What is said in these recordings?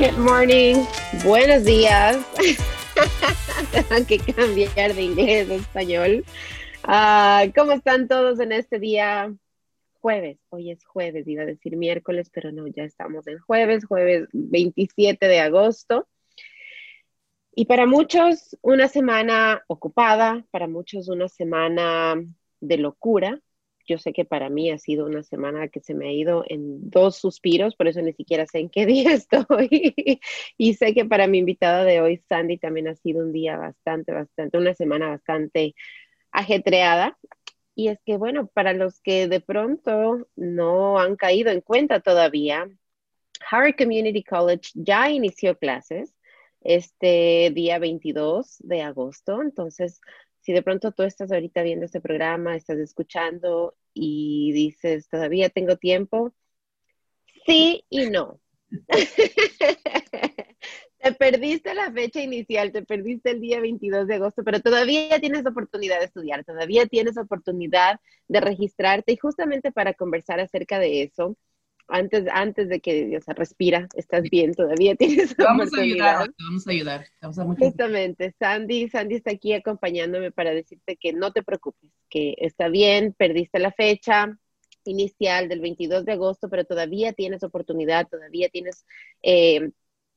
Good morning. Buenos días. Tengo que cambiar de inglés a español. Ah, ¿Cómo están todos en este día? Jueves. Hoy es jueves, iba a decir miércoles, pero no, ya estamos en jueves, jueves 27 de agosto. Y para muchos una semana ocupada, para muchos una semana de locura, yo sé que para mí ha sido una semana que se me ha ido en dos suspiros, por eso ni siquiera sé en qué día estoy. y sé que para mi invitada de hoy, Sandy, también ha sido un día bastante, bastante, una semana bastante ajetreada. Y es que, bueno, para los que de pronto no han caído en cuenta todavía, Harvard Community College ya inició clases este día 22 de agosto. Entonces, si de pronto tú estás ahorita viendo este programa, estás escuchando y dices, todavía tengo tiempo, sí y no. te perdiste la fecha inicial, te perdiste el día 22 de agosto, pero todavía tienes oportunidad de estudiar, todavía tienes oportunidad de registrarte y justamente para conversar acerca de eso, antes, antes de que, o sea, respira, estás bien, todavía tienes vamos A ayudar, vamos a ayudar. Vamos a Justamente, Sandy, Sandy está aquí acompañándome para decirte que no te preocupes, que está bien, perdiste la fecha inicial del 22 de agosto, pero todavía tienes oportunidad, todavía tienes eh,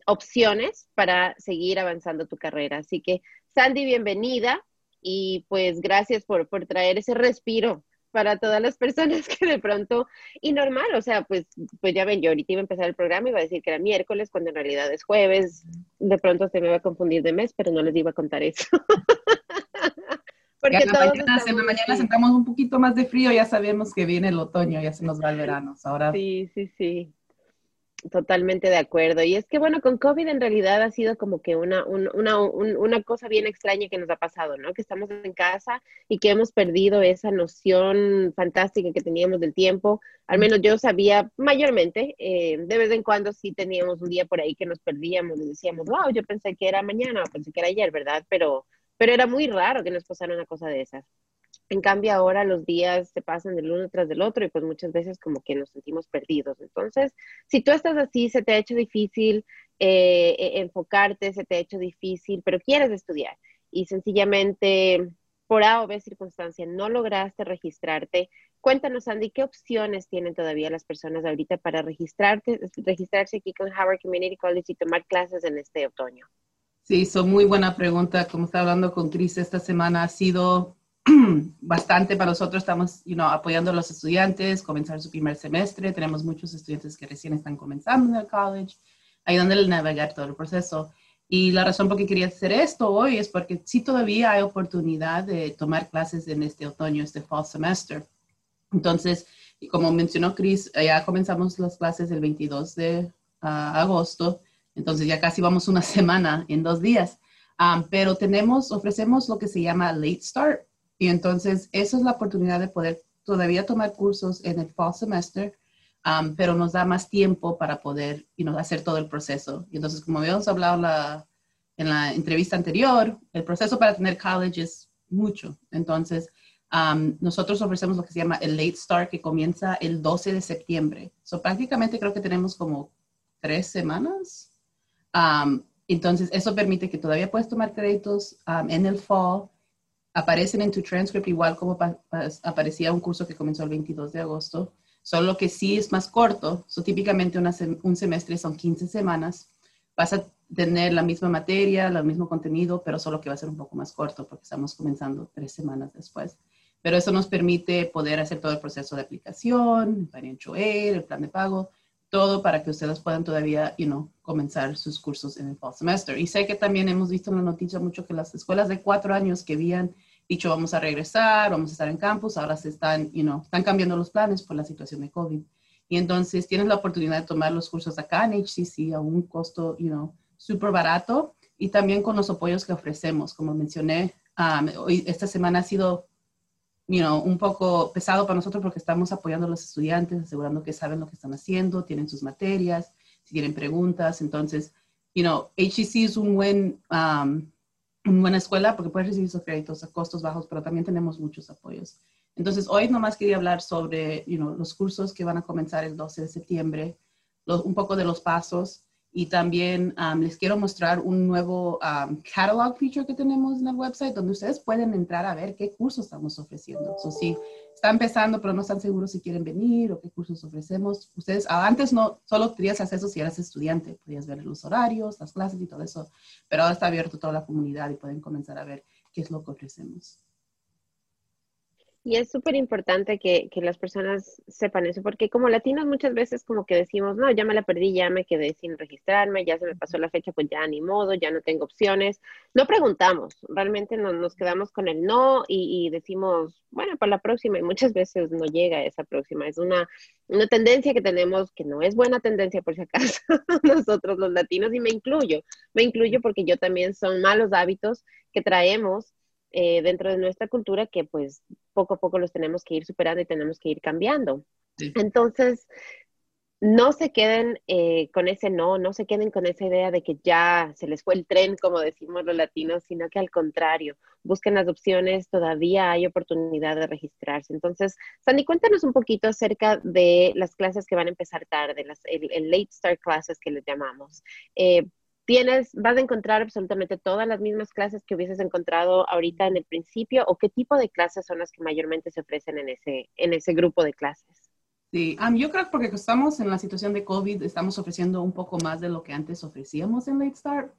opciones para seguir avanzando tu carrera. Así que, Sandy, bienvenida y pues gracias por, por traer ese respiro para todas las personas que de pronto, y normal, o sea, pues, pues ya ven, yo ahorita iba a empezar el programa y iba a decir que era miércoles, cuando en realidad es jueves, de pronto se me va a confundir de mes, pero no les iba a contar eso. Porque la mañana, en la mañana sentamos un poquito más de frío, ya sabemos que viene el otoño, ya se nos va el verano. Ahora... Sí, sí, sí. Totalmente de acuerdo. Y es que, bueno, con COVID en realidad ha sido como que una, una, una, cosa bien extraña que nos ha pasado, ¿no? Que estamos en casa y que hemos perdido esa noción fantástica que teníamos del tiempo. Al menos yo sabía mayormente, eh, de vez en cuando sí teníamos un día por ahí que nos perdíamos y decíamos, wow, yo pensé que era mañana, pensé que era ayer, ¿verdad? Pero, pero era muy raro que nos pasara una cosa de esas. En cambio, ahora los días se pasan del uno tras del otro y pues muchas veces como que nos sentimos perdidos. Entonces, si tú estás así, se te ha hecho difícil eh, e, enfocarte, se te ha hecho difícil, pero quieres estudiar y sencillamente por A o B circunstancia no lograste registrarte, cuéntanos, Andy, ¿qué opciones tienen todavía las personas ahorita para registrarte, registrarse aquí con Howard Community College y tomar clases en este otoño? Sí, son muy buena pregunta. Como está hablando con Cris esta semana, ha sido bastante para nosotros. Estamos you know, apoyando a los estudiantes, comenzar su primer semestre. Tenemos muchos estudiantes que recién están comenzando en el college, ayudándoles a navegar todo el proceso. Y la razón por qué quería hacer esto hoy es porque sí todavía hay oportunidad de tomar clases en este otoño, este fall semester. Entonces, como mencionó Chris, ya comenzamos las clases el 22 de ah, agosto, entonces ya casi vamos una semana en dos días. Um, pero tenemos, ofrecemos lo que se llama late start, y entonces, esa es la oportunidad de poder todavía tomar cursos en el fall semester, um, pero nos da más tiempo para poder you hacer todo el proceso. Y entonces, como habíamos hablado la, en la entrevista anterior, el proceso para tener college es mucho. Entonces, um, nosotros ofrecemos lo que se llama el late start, que comienza el 12 de septiembre. So, prácticamente creo que tenemos como tres semanas. Um, entonces, eso permite que todavía puedes tomar créditos en el fall aparecen en tu transcript igual como aparecía un curso que comenzó el 22 de agosto, solo que sí es más corto. So, típicamente un semestre son 15 semanas. Vas a tener la misma materia, el mismo contenido, pero solo que va a ser un poco más corto porque estamos comenzando tres semanas después. Pero eso nos permite poder hacer todo el proceso de aplicación, el financial aid, el plan de pago, todo para que ustedes puedan todavía, you know, comenzar sus cursos en el fall semester. Y sé que también hemos visto en la noticia mucho que las escuelas de cuatro años que habían dicho vamos a regresar, vamos a estar en campus, ahora se están, you know, están cambiando los planes por la situación de COVID. Y entonces tienes la oportunidad de tomar los cursos acá en HCC a un costo, you know, súper barato y también con los apoyos que ofrecemos. Como mencioné, um, hoy, esta semana ha sido you know, un poco pesado para nosotros porque estamos apoyando a los estudiantes, asegurando que saben lo que están haciendo, tienen sus materias, si tienen preguntas. Entonces, you know, HEC es un buen, um, buena escuela porque puedes recibir sus créditos a costos bajos, pero también tenemos muchos apoyos. Entonces, hoy nomás quería hablar sobre los cursos que van a comenzar el 12 de septiembre, un poco de los pasos Y también les quiero mostrar un nuevo catalog feature que tenemos en el website donde ustedes pueden entrar a ver qué cursos estamos ofreciendo. So, si está empezando pero no están seguros si quieren venir o qué cursos ofrecemos, ustedes antes no solo tenías acceso si eras estudiante, podías ver los horarios, las clases y todo eso, pero ahora está abierto toda la comunidad y pueden comenzar a ver qué es lo que ofrecemos. Y es súper importante que, que, las personas sepan eso, porque como latinos muchas veces como que decimos, no, ya me la perdí, ya me quedé sin registrarme, ya se me pasó la fecha, pues ya ni modo, ya no tengo opciones. No preguntamos, realmente no, nos quedamos con el no y, y, decimos, bueno, para la próxima, y muchas veces no llega esa próxima. Es una, una tendencia que tenemos que no es buena tendencia por si acaso nosotros los latinos, y me incluyo, me incluyo porque yo también son malos hábitos que traemos eh, dentro de nuestra cultura que pues poco a poco los tenemos que ir superando y tenemos que ir cambiando. Entonces, no se queden eh, con ese no, no se queden con esa idea de que ya se les fue el tren, como decimos los latinos, sino que al contrario, busquen las opciones, todavía hay oportunidad de registrarse. Entonces, Sandy, cuéntanos un poquito acerca de las clases que van a empezar tarde, las, el, late start classes que les llamamos. Eh, tienes, vas a encontrar absolutamente todas las mismas clases que hubieses encontrado ahorita en el principio o qué tipo de clases son las que mayormente se ofrecen en ese, en ese grupo de clases? Sí, yo creo que porque estamos en la situación de COVID, estamos ofreciendo un poco más de lo que antes ofrecíamos en Late Start,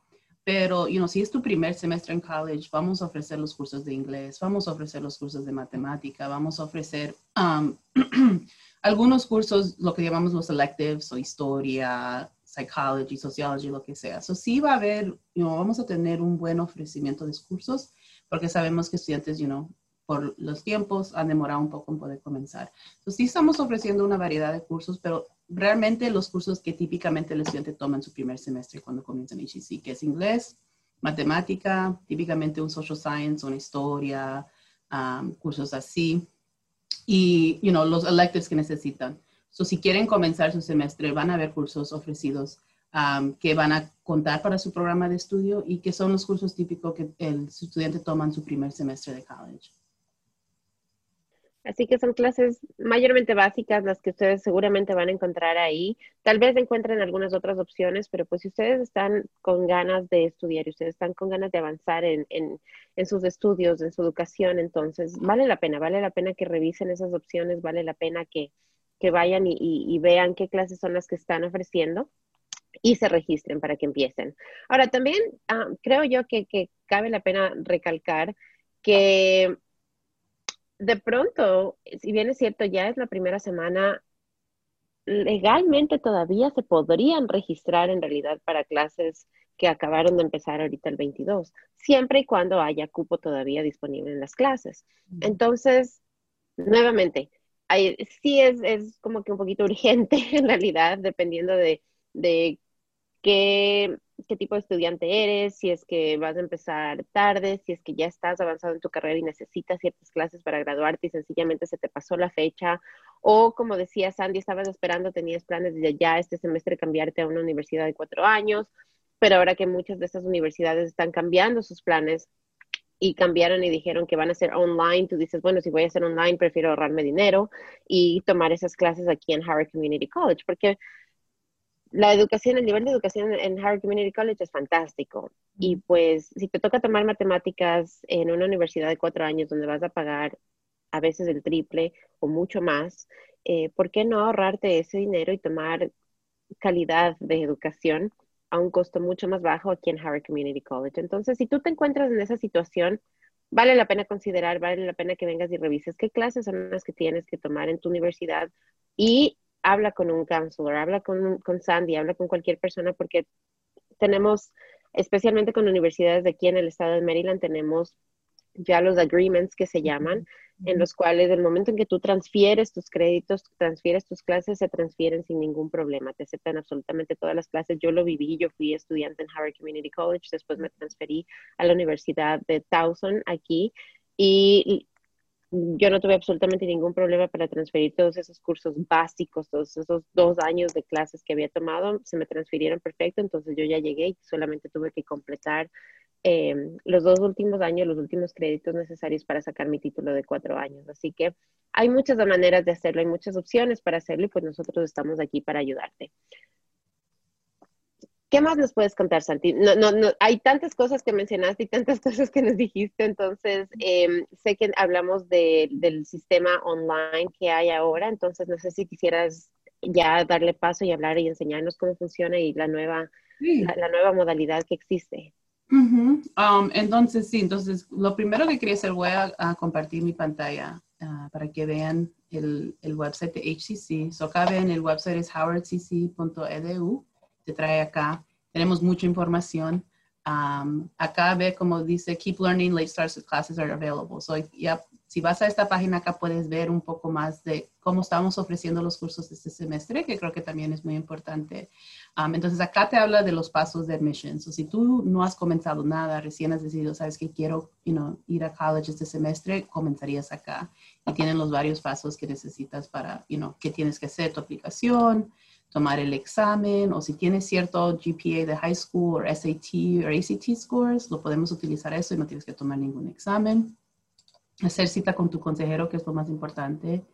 pero, you know, si es tu primer semestre en college, vamos a ofrecer los cursos de inglés, vamos a ofrecer los cursos de matemática, vamos a ofrecer algunos cursos, lo que llamamos los electives o historia, psychology, sociology, lo que sea. So, sí va a haber, you know, vamos a tener un buen ofrecimiento de cursos porque sabemos que estudiantes, you know, por los tiempos han demorado un poco en poder comenzar. So, sí estamos ofreciendo una variedad de cursos, pero realmente los cursos que típicamente el estudiante toma en su primer semestre cuando comienza en HEC, que es inglés, matemática, típicamente un social science, una historia, um, cursos así, y, you know, los electives que necesitan. So, si quieren comenzar su semestre, van a haber cursos ofrecidos um, que van a contar para su programa de estudio y que son los cursos típicos que el estudiante toma en su primer semestre de college. Así que son clases mayormente básicas las que ustedes seguramente van a encontrar ahí. Tal vez encuentren algunas otras opciones, pero pues si ustedes están con ganas de estudiar y ustedes están con ganas de avanzar en, en, en, sus estudios, en su educación, entonces vale la pena, vale la pena que revisen esas opciones, vale la pena que, que vayan y, vean qué clases son las que están ofreciendo y se registren para que empiecen. Ahora, también ah, creo yo que, que, cabe la pena recalcar que de pronto, si bien es cierto, ya es la primera semana, legalmente todavía se podrían registrar en realidad para clases que acabaron de empezar ahorita el 22, siempre y cuando haya cupo todavía disponible en las clases. Entonces, nuevamente, sí es, como que un poquito urgente en realidad, dependiendo de, de qué, qué, tipo de estudiante eres, si es que vas a empezar tarde, si es que ya estás avanzado en tu carrera y necesitas ciertas clases para graduarte y sencillamente se te pasó la fecha, o como decía Sandy, estabas esperando, tenías planes de ya este semestre cambiarte a una universidad de cuatro años, pero ahora que muchas de estas universidades están cambiando sus planes, y cambiaron y dijeron que van a ser online, tú dices, bueno, si voy a hacer online, prefiero ahorrarme dinero y tomar esas clases aquí en Harvard Community College, porque la educación, el nivel de educación en Harvard Community College es fantástico. Y pues si te toca tomar matemáticas en una universidad de cuatro años donde vas a pagar a veces el triple o mucho más, eh, ¿por qué no ahorrarte ese dinero y tomar calidad de educación? A un costo mucho más bajo aquí en Harvard Community College. Entonces, si tú te encuentras en esa situación, vale la pena considerar, vale la pena que vengas y revises qué clases son las que tienes que tomar en tu universidad y habla con un counselor, habla con, con Sandy, habla con cualquier persona porque tenemos, especialmente con universidades de aquí en el estado de Maryland, tenemos ya los agreements que se llaman, en los cuales el momento en que tú transfieres tus créditos, transfieres tus clases, se transfieren sin ningún problema, te aceptan absolutamente todas las clases. Yo lo viví, yo fui estudiante en Harvard Community College, después me transferí a la Universidad de Towson aquí y yo no tuve absolutamente ningún problema para transferir todos esos cursos básicos, todos esos dos años de clases que había tomado, se me transfirieron perfecto, entonces yo ya llegué y solamente tuve que completar Em, los dos últimos años, los últimos créditos necesarios para sacar mi título de cuatro años. Así que hay muchas maneras de hacerlo, hay muchas opciones para hacerlo y pues nosotros estamos aquí para ayudarte. ¿Qué más nos puedes contar, Santi? No, no, no, hay tantas cosas que mencionaste y tantas cosas que nos dijiste, entonces em, sé que hablamos del sistema online que hay ahora, entonces no sé si quisieras ya darle paso y hablar y enseñarnos cómo funciona y la nueva, la, nueva modalidad que existe. Um, entonces, sí, entonces lo primero que quería hacer, voy a, compartir mi pantalla ah, para que vean el, el, website de HCC. So acá ven, el website es howardcc.edu te trae acá. Tenemos mucha información. Um, acá ve como dice, keep learning, late starts classes are available. So, ya, si vas a esta página acá puedes ver un poco más de cómo estamos ofreciendo los cursos este semestre, que creo que también es muy importante. Um, entonces acá te habla de los pasos de admission. So, si tú no has comenzado nada, recién has decidido, sabes que quiero you know, ir a college este semestre, comenzarías acá. Y tienen los varios pasos que necesitas para, you know, qué tienes que hacer, tu aplicación, tomar el examen o si tienes cierto GPA de high school o SAT o ACT scores, lo podemos utilizar eso y no tienes que tomar ningún examen. Hacer cita con tu consejero, que es lo más importante.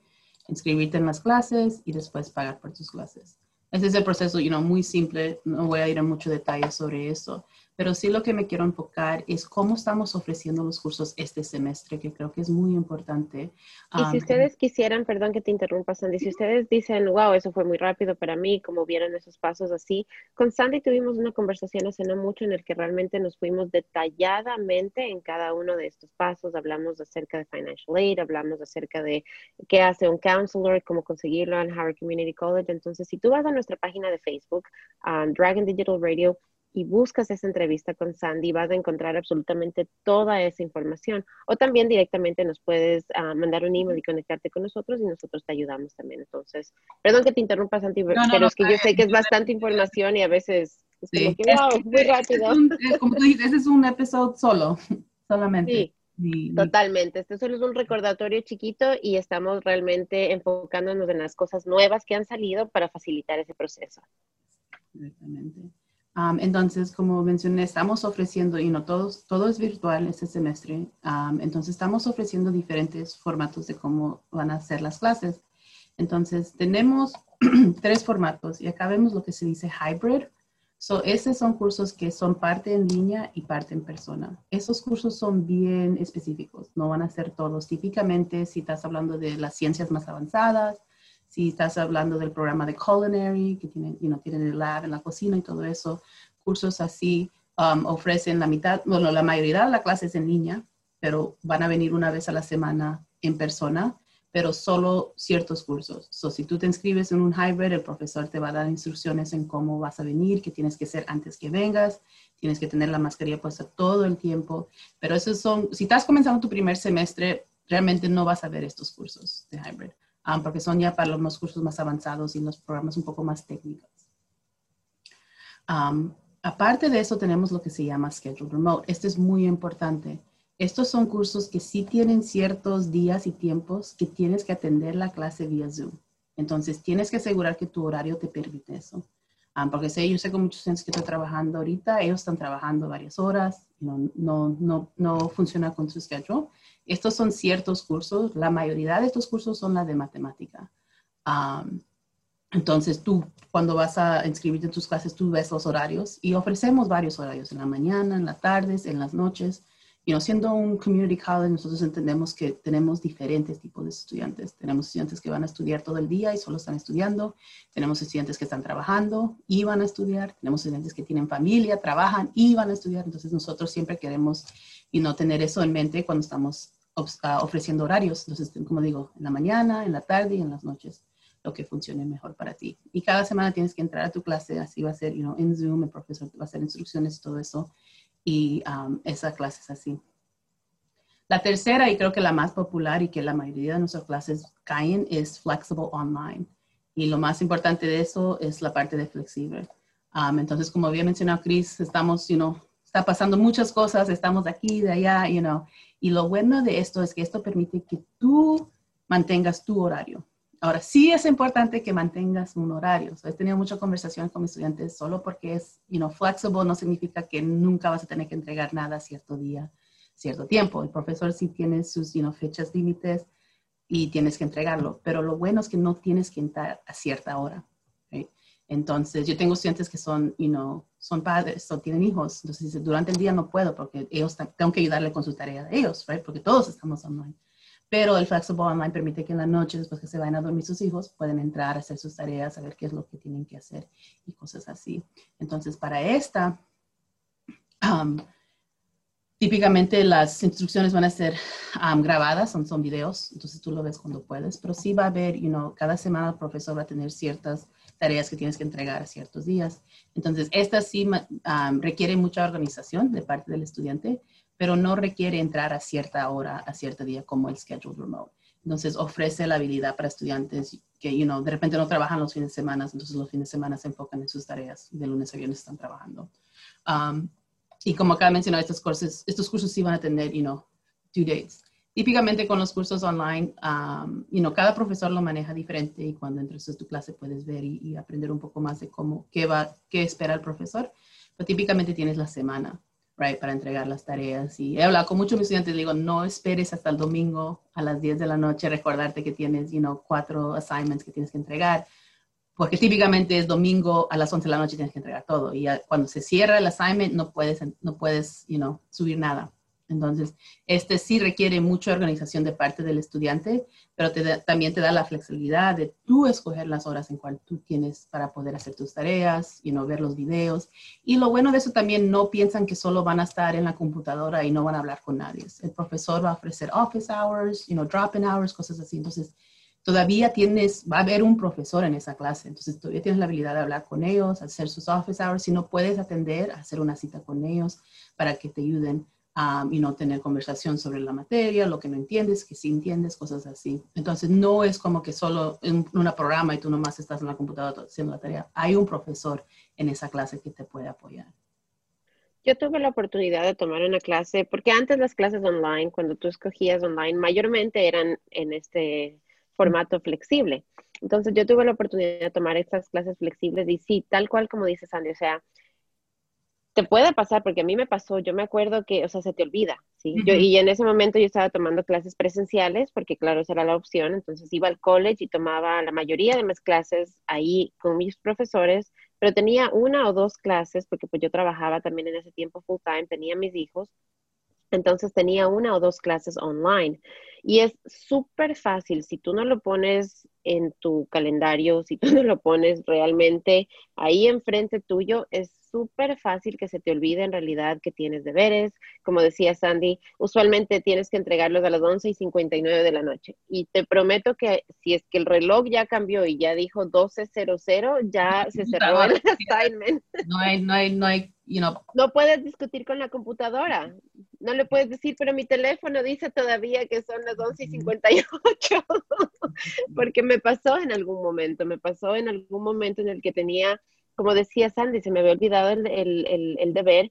Inscribirte en las clases y después pagar por tus clases. Ese es el proceso, you know, muy simple. No voy a ir en mucho detalle sobre eso pero sí lo que me quiero enfocar es cómo estamos ofreciendo los cursos este semestre, que creo que es muy importante. Y si ustedes quisieran, perdón que te interrumpa, Sandy, si ustedes dicen, wow, eso fue muy rápido para mí, como vieron esos pasos así, con Sandy tuvimos una conversación hace no mucho en el que realmente nos fuimos detalladamente en cada uno de estos pasos, hablamos acerca de financial aid, hablamos acerca de qué hace un counselor, cómo conseguirlo en Howard Community College. Entonces, si tú vas a nuestra página de Facebook, um, Dragon Digital Radio, y buscas esa entrevista con Sandy, vas a encontrar absolutamente toda esa información. O también directamente nos puedes ah, mandar un email y conectarte con nosotros y nosotros te ayudamos también. Entonces, perdón que te interrumpa, Sandy, pero es que yo sé que es bastante información y a veces es como que, wow, muy rápido. como tú dices, ese es un episodio solo, solamente. Sí. Totalmente. Este solo es un recordatorio chiquito y estamos realmente enfocándonos en las cosas nuevas que han salido para facilitar ese proceso. Exactamente entonces, como mencioné, estamos ofreciendo, y no todos, todo es virtual este semestre, entonces estamos ofreciendo diferentes formatos de cómo van a ser las clases. Entonces, tenemos tres formatos y acá vemos lo que se dice hybrid. So, esos son cursos que son parte en línea y parte en persona. Esos cursos son bien específicos, no van a ser todos. Típicamente, si estás hablando de las ciencias más avanzadas, si estás hablando del programa de culinary, que tienen, you know, tienen el lab en la cocina y todo eso, cursos así um, ofrecen la mitad, bueno, la mayoría de la clase es en línea, pero van a venir una vez a la semana en persona, pero solo ciertos cursos. So, si tú te inscribes en un hybrid, el profesor te va a dar instrucciones en cómo vas a venir, qué tienes que hacer antes que vengas, tienes que tener la mascarilla puesta todo el tiempo, pero esos son, si estás comenzando tu primer semestre, realmente no vas a ver estos cursos de hybrid. Ah, porque son ya para los cursos más avanzados y los programas un poco más técnicos. aparte de eso, tenemos lo que se llama Schedule Remote. Este es muy importante. Estos son cursos que sí tienen ciertos días y tiempos que tienes que atender la clase vía Zoom. Entonces, tienes que asegurar que tu horario te permite eso. porque sé, yo sé que muchos estudiantes que están trabajando ahorita, ellos están trabajando varias horas, no, no, no, no funciona con su schedule. Estos son ciertos cursos, la mayoría de estos cursos son la de matemática. entonces tú, cuando vas a inscribirte en tus clases, tú ves los horarios y ofrecemos varios horarios, en la mañana, en las tardes, en las noches. Siendo un community college, nosotros entendemos que tenemos diferentes tipos de estudiantes. Tenemos estudiantes que van a estudiar todo el día y solo están estudiando. Tenemos estudiantes que están trabajando y van a estudiar. Tenemos estudiantes que tienen familia, trabajan y van a estudiar. Entonces nosotros siempre queremos y no tener eso en mente cuando estamos ofreciendo horarios. Entonces, como digo, en la mañana, en la tarde y en las noches, lo que funcione mejor para ti. Y cada semana tienes que entrar a tu clase, así va a ser, you know, en Zoom, el profesor te va a hacer instrucciones, todo eso. Y um, esa clase es así. La tercera, y creo que la más popular y que la mayoría de nuestras clases caen, es Flexible Online. Y lo más importante de eso es la parte de flexible. Entonces, como había mencionado Chris, estamos, you know, está pasando muchas cosas, estamos de aquí, de allá, you know, y lo bueno de esto es que esto permite que tú mantengas tu horario. Ahora, sí es importante que mantengas un horario. he tenido mucha conversación con mis estudiantes solo porque es, you know, flexible no significa que nunca vas a tener que entregar nada cierto día, cierto tiempo. El profesor sí tiene sus, you know, fechas límites y tienes que entregarlo. Pero lo bueno es que no tienes que entrar a cierta hora. Entonces, yo tengo estudiantes que son, you know, son padres o tienen hijos. Entonces, durante el día no puedo porque ellos tengo que ayudarle con su tarea de ellos, right? Porque todos estamos online. Pero el Flexible Online permite que en la noche, después que se vayan a dormir sus hijos, pueden entrar a hacer sus tareas, saber qué es lo que tienen que hacer y cosas así. Entonces, para esta, um, típicamente las instrucciones van a ser um, grabadas, son, son videos, entonces tú lo ves cuando puedes, pero sí va a haber, you know, cada semana el profesor va a tener ciertas tareas que tienes que entregar a ciertos días. Entonces, esta sí um, requiere mucha organización de parte del estudiante, pero no requiere entrar a cierta hora, a cierto día, como el scheduled remote. Entonces, ofrece la habilidad para estudiantes que, you know, de repente no trabajan los fines de semana, entonces los fines de semana se enfocan en sus tareas, de lunes a viernes están trabajando. Y como acaba de mencionar, estos cursos, estos cursos sí van a tener, you know, due dates. Típicamente con los cursos online, um, cada profesor lo maneja diferente y cuando entres a tu clase puedes ver y, aprender un poco más de cómo, qué va, qué espera el profesor. Pero típicamente tienes la semana right, para entregar las tareas. Y he hablado con muchos estudiantes, digo, no esperes hasta el domingo a las 10 de la noche recordarte que tienes, you cuatro assignments que tienes que entregar, porque típicamente es domingo a las 11 de la noche tienes que entregar todo. Y cuando se cierra el assignment no puedes, no puedes, you subir nada. Entonces, este sí requiere mucha organización de parte del estudiante, pero también te da la flexibilidad de tú escoger las horas en cual tú tienes para poder hacer tus tareas, y no ver los videos. Y lo bueno de eso también, no piensan que solo van a estar en la computadora y no van a hablar con nadie. El profesor va a ofrecer office hours, you know, drop-in hours, cosas así. Entonces, todavía tienes, va a haber un profesor en esa clase, entonces todavía tienes la habilidad de hablar con ellos, hacer sus office hours. Si no puedes atender, hacer una cita con ellos para que te ayuden y no tener conversación sobre la materia, lo que no entiendes, que sí entiendes, cosas así. Entonces, no es como que solo en una programa y tú nomás estás en la computadora haciendo la tarea. Hay un profesor en esa clase que te puede apoyar. Yo tuve la oportunidad de tomar una clase, porque antes las clases online, cuando tú escogías online, mayormente eran en este formato flexible. Entonces yo tuve la oportunidad de tomar estas clases flexibles y sí, tal cual como dice Sandy, o sea, te puede pasar, porque a mí me pasó, yo me acuerdo que, o sea, se te olvida, ¿sí? yo, y en ese momento yo estaba tomando clases presenciales, porque claro, esa era la opción, entonces iba al college y tomaba la mayoría de mis clases ahí con mis profesores, pero tenía una o dos clases, porque pues yo trabajaba también en ese tiempo full time, tenía mis hijos, entonces tenía una o dos clases online. Y es súper fácil, si tú no lo pones en tu calendario, si tú no lo pones realmente ahí enfrente tuyo, es súper fácil que se te olvide en realidad que tienes deberes. Como decía Sandy, usualmente tienes que entregarlos a las 11 y 59 de la noche. Y te prometo que si es que el reloj ya cambió y ya dijo 12.00, ya se cerró el assignment. No hay, no hay, no hay, you know. No puedes discutir con la computadora. No le puedes decir, pero mi teléfono dice todavía que son las 11 y 58. Porque me pasó en algún momento, me pasó en algún momento en el que tenía como decía Sandy, se me había olvidado el, deber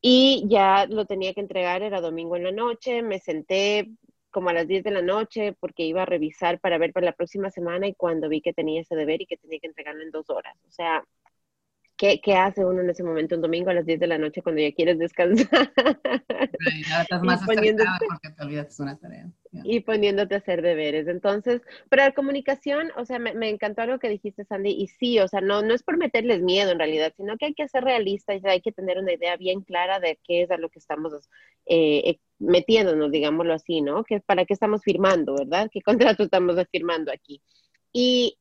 y ya lo tenía que entregar, era domingo en la noche, me senté como a las 10 de la noche porque iba a revisar para ver para la próxima semana y cuando vi que tenía ese deber y que tenía que entregarlo en dos horas. O sea, ¿Qué, ¿Qué, hace uno en ese momento, un domingo a las 10 de la noche cuando ya quieres descansar? ya estás más porque te olvidas una tarea. Y poniéndote a hacer deberes. Entonces, pero la comunicación, o sea, me, me, encantó algo que dijiste, Sandy, y sí, o sea, no, no es por meterles miedo en realidad, sino que hay que ser realistas y hay que tener una idea bien clara de qué es a lo que estamos eh, eh, metiéndonos, digámoslo así, ¿no? Que, ¿Para qué estamos firmando, verdad? ¿Qué contrato estamos firmando aquí? Y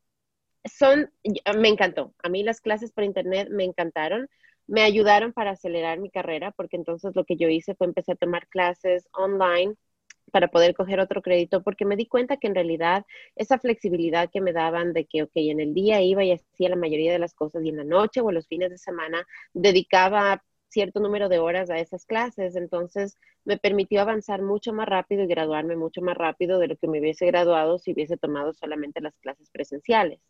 son, me encantó. A mí las clases por internet me encantaron. Me ayudaron para acelerar mi carrera porque entonces lo que yo hice fue empecé a tomar clases online para poder coger otro crédito porque me di cuenta que en realidad esa flexibilidad que me daban de que, ok, en el día iba y hacía la mayoría de las cosas y en la noche o los fines de semana dedicaba cierto número de horas a esas clases, entonces me permitió avanzar mucho más rápido y graduarme mucho más rápido de lo que me hubiese graduado si hubiese tomado solamente las clases presenciales.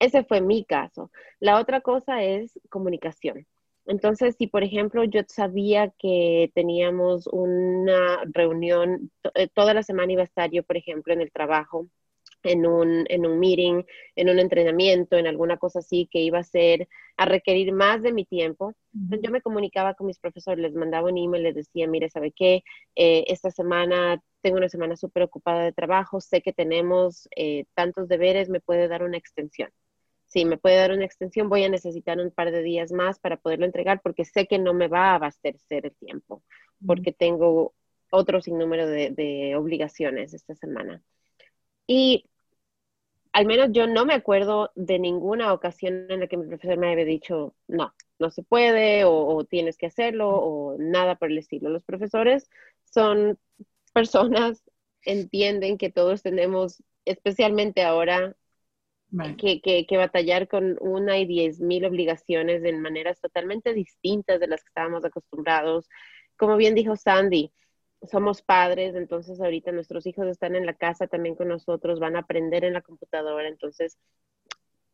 Ese fue mi caso. La otra cosa es comunicación. Entonces, si por ejemplo yo sabía que teníamos una reunión, eh, toda la semana iba a estar yo, por ejemplo, en el trabajo, en un, en un meeting, en un entrenamiento, en alguna cosa así que iba a ser, a requerir más de mi tiempo. Entonces yo me comunicaba con mis profesores, les mandaba un email, les decía, mire, ¿sabe qué? Eh, esta semana tengo una semana súper ocupada de trabajo, sé que tenemos eh, tantos deberes, me puede dar una extensión. Si me puede dar una extensión, voy a necesitar un par de días más para poderlo entregar porque sé que no me va a abastecer el tiempo, porque tengo otro sinnúmero de, de obligaciones esta semana. Y al menos yo no me acuerdo de ninguna ocasión en la que mi profesor me haya dicho, no, no se puede o, tienes que hacerlo o nada por el estilo. Los profesores son personas, entienden que todos tenemos, especialmente ahora, que, que, batallar con una y diez mil obligaciones en maneras totalmente distintas de las que estábamos acostumbrados. Como bien dijo Sandy, somos padres, entonces ahorita nuestros hijos están en la casa también con nosotros, van a aprender en la computadora, entonces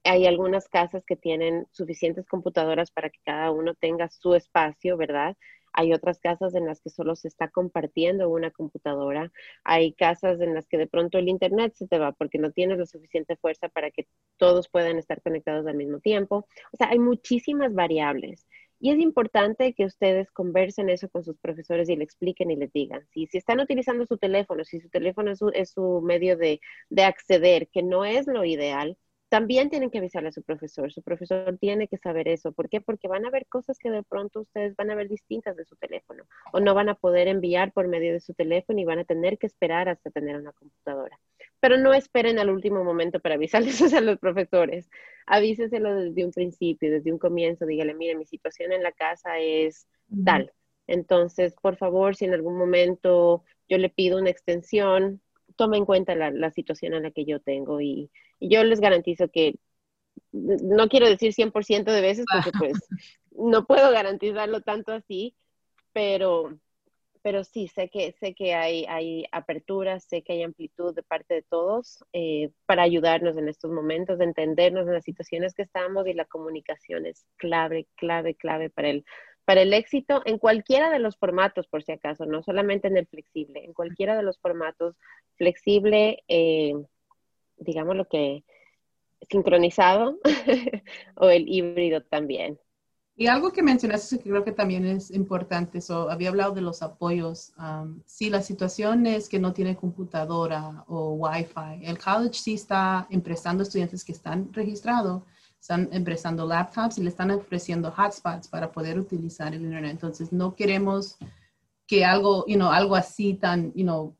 hay algunas casas que tienen suficientes computadoras para que cada uno tenga su espacio, ¿verdad? Hay otras casas en las que solo se está compartiendo una computadora. Hay casas en las que de pronto el internet se te va porque no tienes la suficiente fuerza para que todos puedan estar conectados al mismo tiempo. O sea, hay muchísimas variables. Y es importante que ustedes conversen eso con sus profesores y le expliquen y les digan. Si, si están utilizando su teléfono, si su teléfono es su, medio de, de acceder, que no es lo ideal, también tienen que avisarle a su profesor. Su profesor tiene que saber eso. ¿Por qué? Porque van a ver cosas que de pronto ustedes van a ver distintas de su teléfono o no van a poder enviar por medio de su teléfono y van a tener que esperar hasta tener una computadora pero no esperen al último momento para avisarles a los profesores. Avíseselo desde un principio, desde un comienzo. Dígale, mire, mi situación en la casa es tal. Entonces, por favor, si en algún momento yo le pido una extensión, tome en cuenta la, situación en la que yo tengo y, yo les garantizo que no quiero decir 100% de veces porque pues no puedo garantizarlo tanto así, pero pero sí, sé que, sé que hay, hay apertura, sé que hay amplitud de parte de todos eh, para ayudarnos en estos momentos, de entendernos en las situaciones que estamos y la comunicación es clave, clave, clave para el, para el éxito en cualquiera de los formatos, por si acaso, no solamente en el flexible, en cualquiera de los formatos flexible, eh, digamos lo que sincronizado o el híbrido también. Y algo que mencionaste que creo que también es importante, so, había hablado de los apoyos. si la situación es que no tiene computadora o Wi-Fi, el college sí está emprestando estudiantes que están registrados, están emprestando laptops y le están ofreciendo hotspots para poder utilizar el internet. Entonces, no queremos que algo, you know, algo así tan, you know,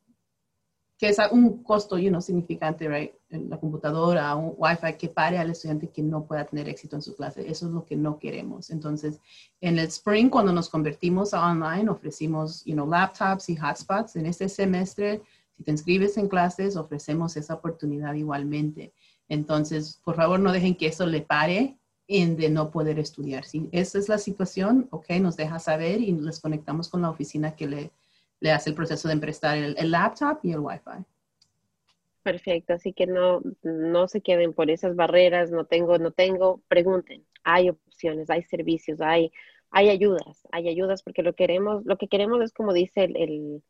que es un costo you know, significante, right? La computadora, un Wi-Fi que pare al estudiante que no pueda tener éxito en su clase. Eso es lo que no queremos. Entonces, en el spring, cuando nos convertimos a online, ofrecimos you know, laptops y hotspots. En este semestre, si te inscribes en clases, ofrecemos esa oportunidad igualmente. Entonces, por favor, no dejen que eso le pare en de no poder estudiar. Si esa es la situación, ok, nos deja saber y les conectamos con la oficina que le le hace el proceso de emprestar el, laptop y el Wi-Fi. Perfecto, así que no, no se queden por esas barreras, no tengo, no tengo, pregunten, hay opciones, hay servicios, hay, hay ayudas, hay ayudas porque lo queremos, lo que queremos es como dice el,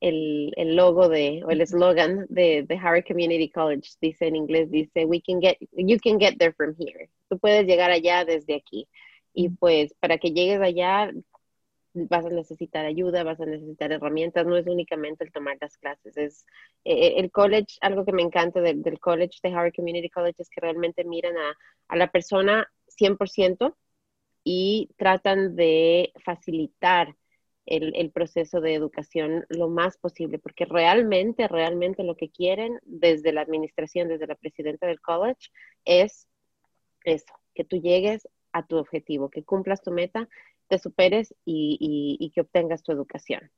el, el, logo de, o el eslogan de, de Harvard Community College, dice en inglés, dice, we can get, you can get there from here. Tú puedes llegar allá desde aquí. Y pues para que llegues allá, vas a necesitar ayuda, vas a necesitar herramientas, no es únicamente el tomar las clases, es eh, el college, algo que me encanta del, college, de Harvard Community College, es que realmente miran a, a la persona 100% y tratan de facilitar el, el, proceso de educación lo más posible, porque realmente, realmente lo que quieren desde la administración, desde la presidenta del college, es eso, que tú llegues a tu objetivo, que cumplas tu meta te superes y, que obtengas tu educación.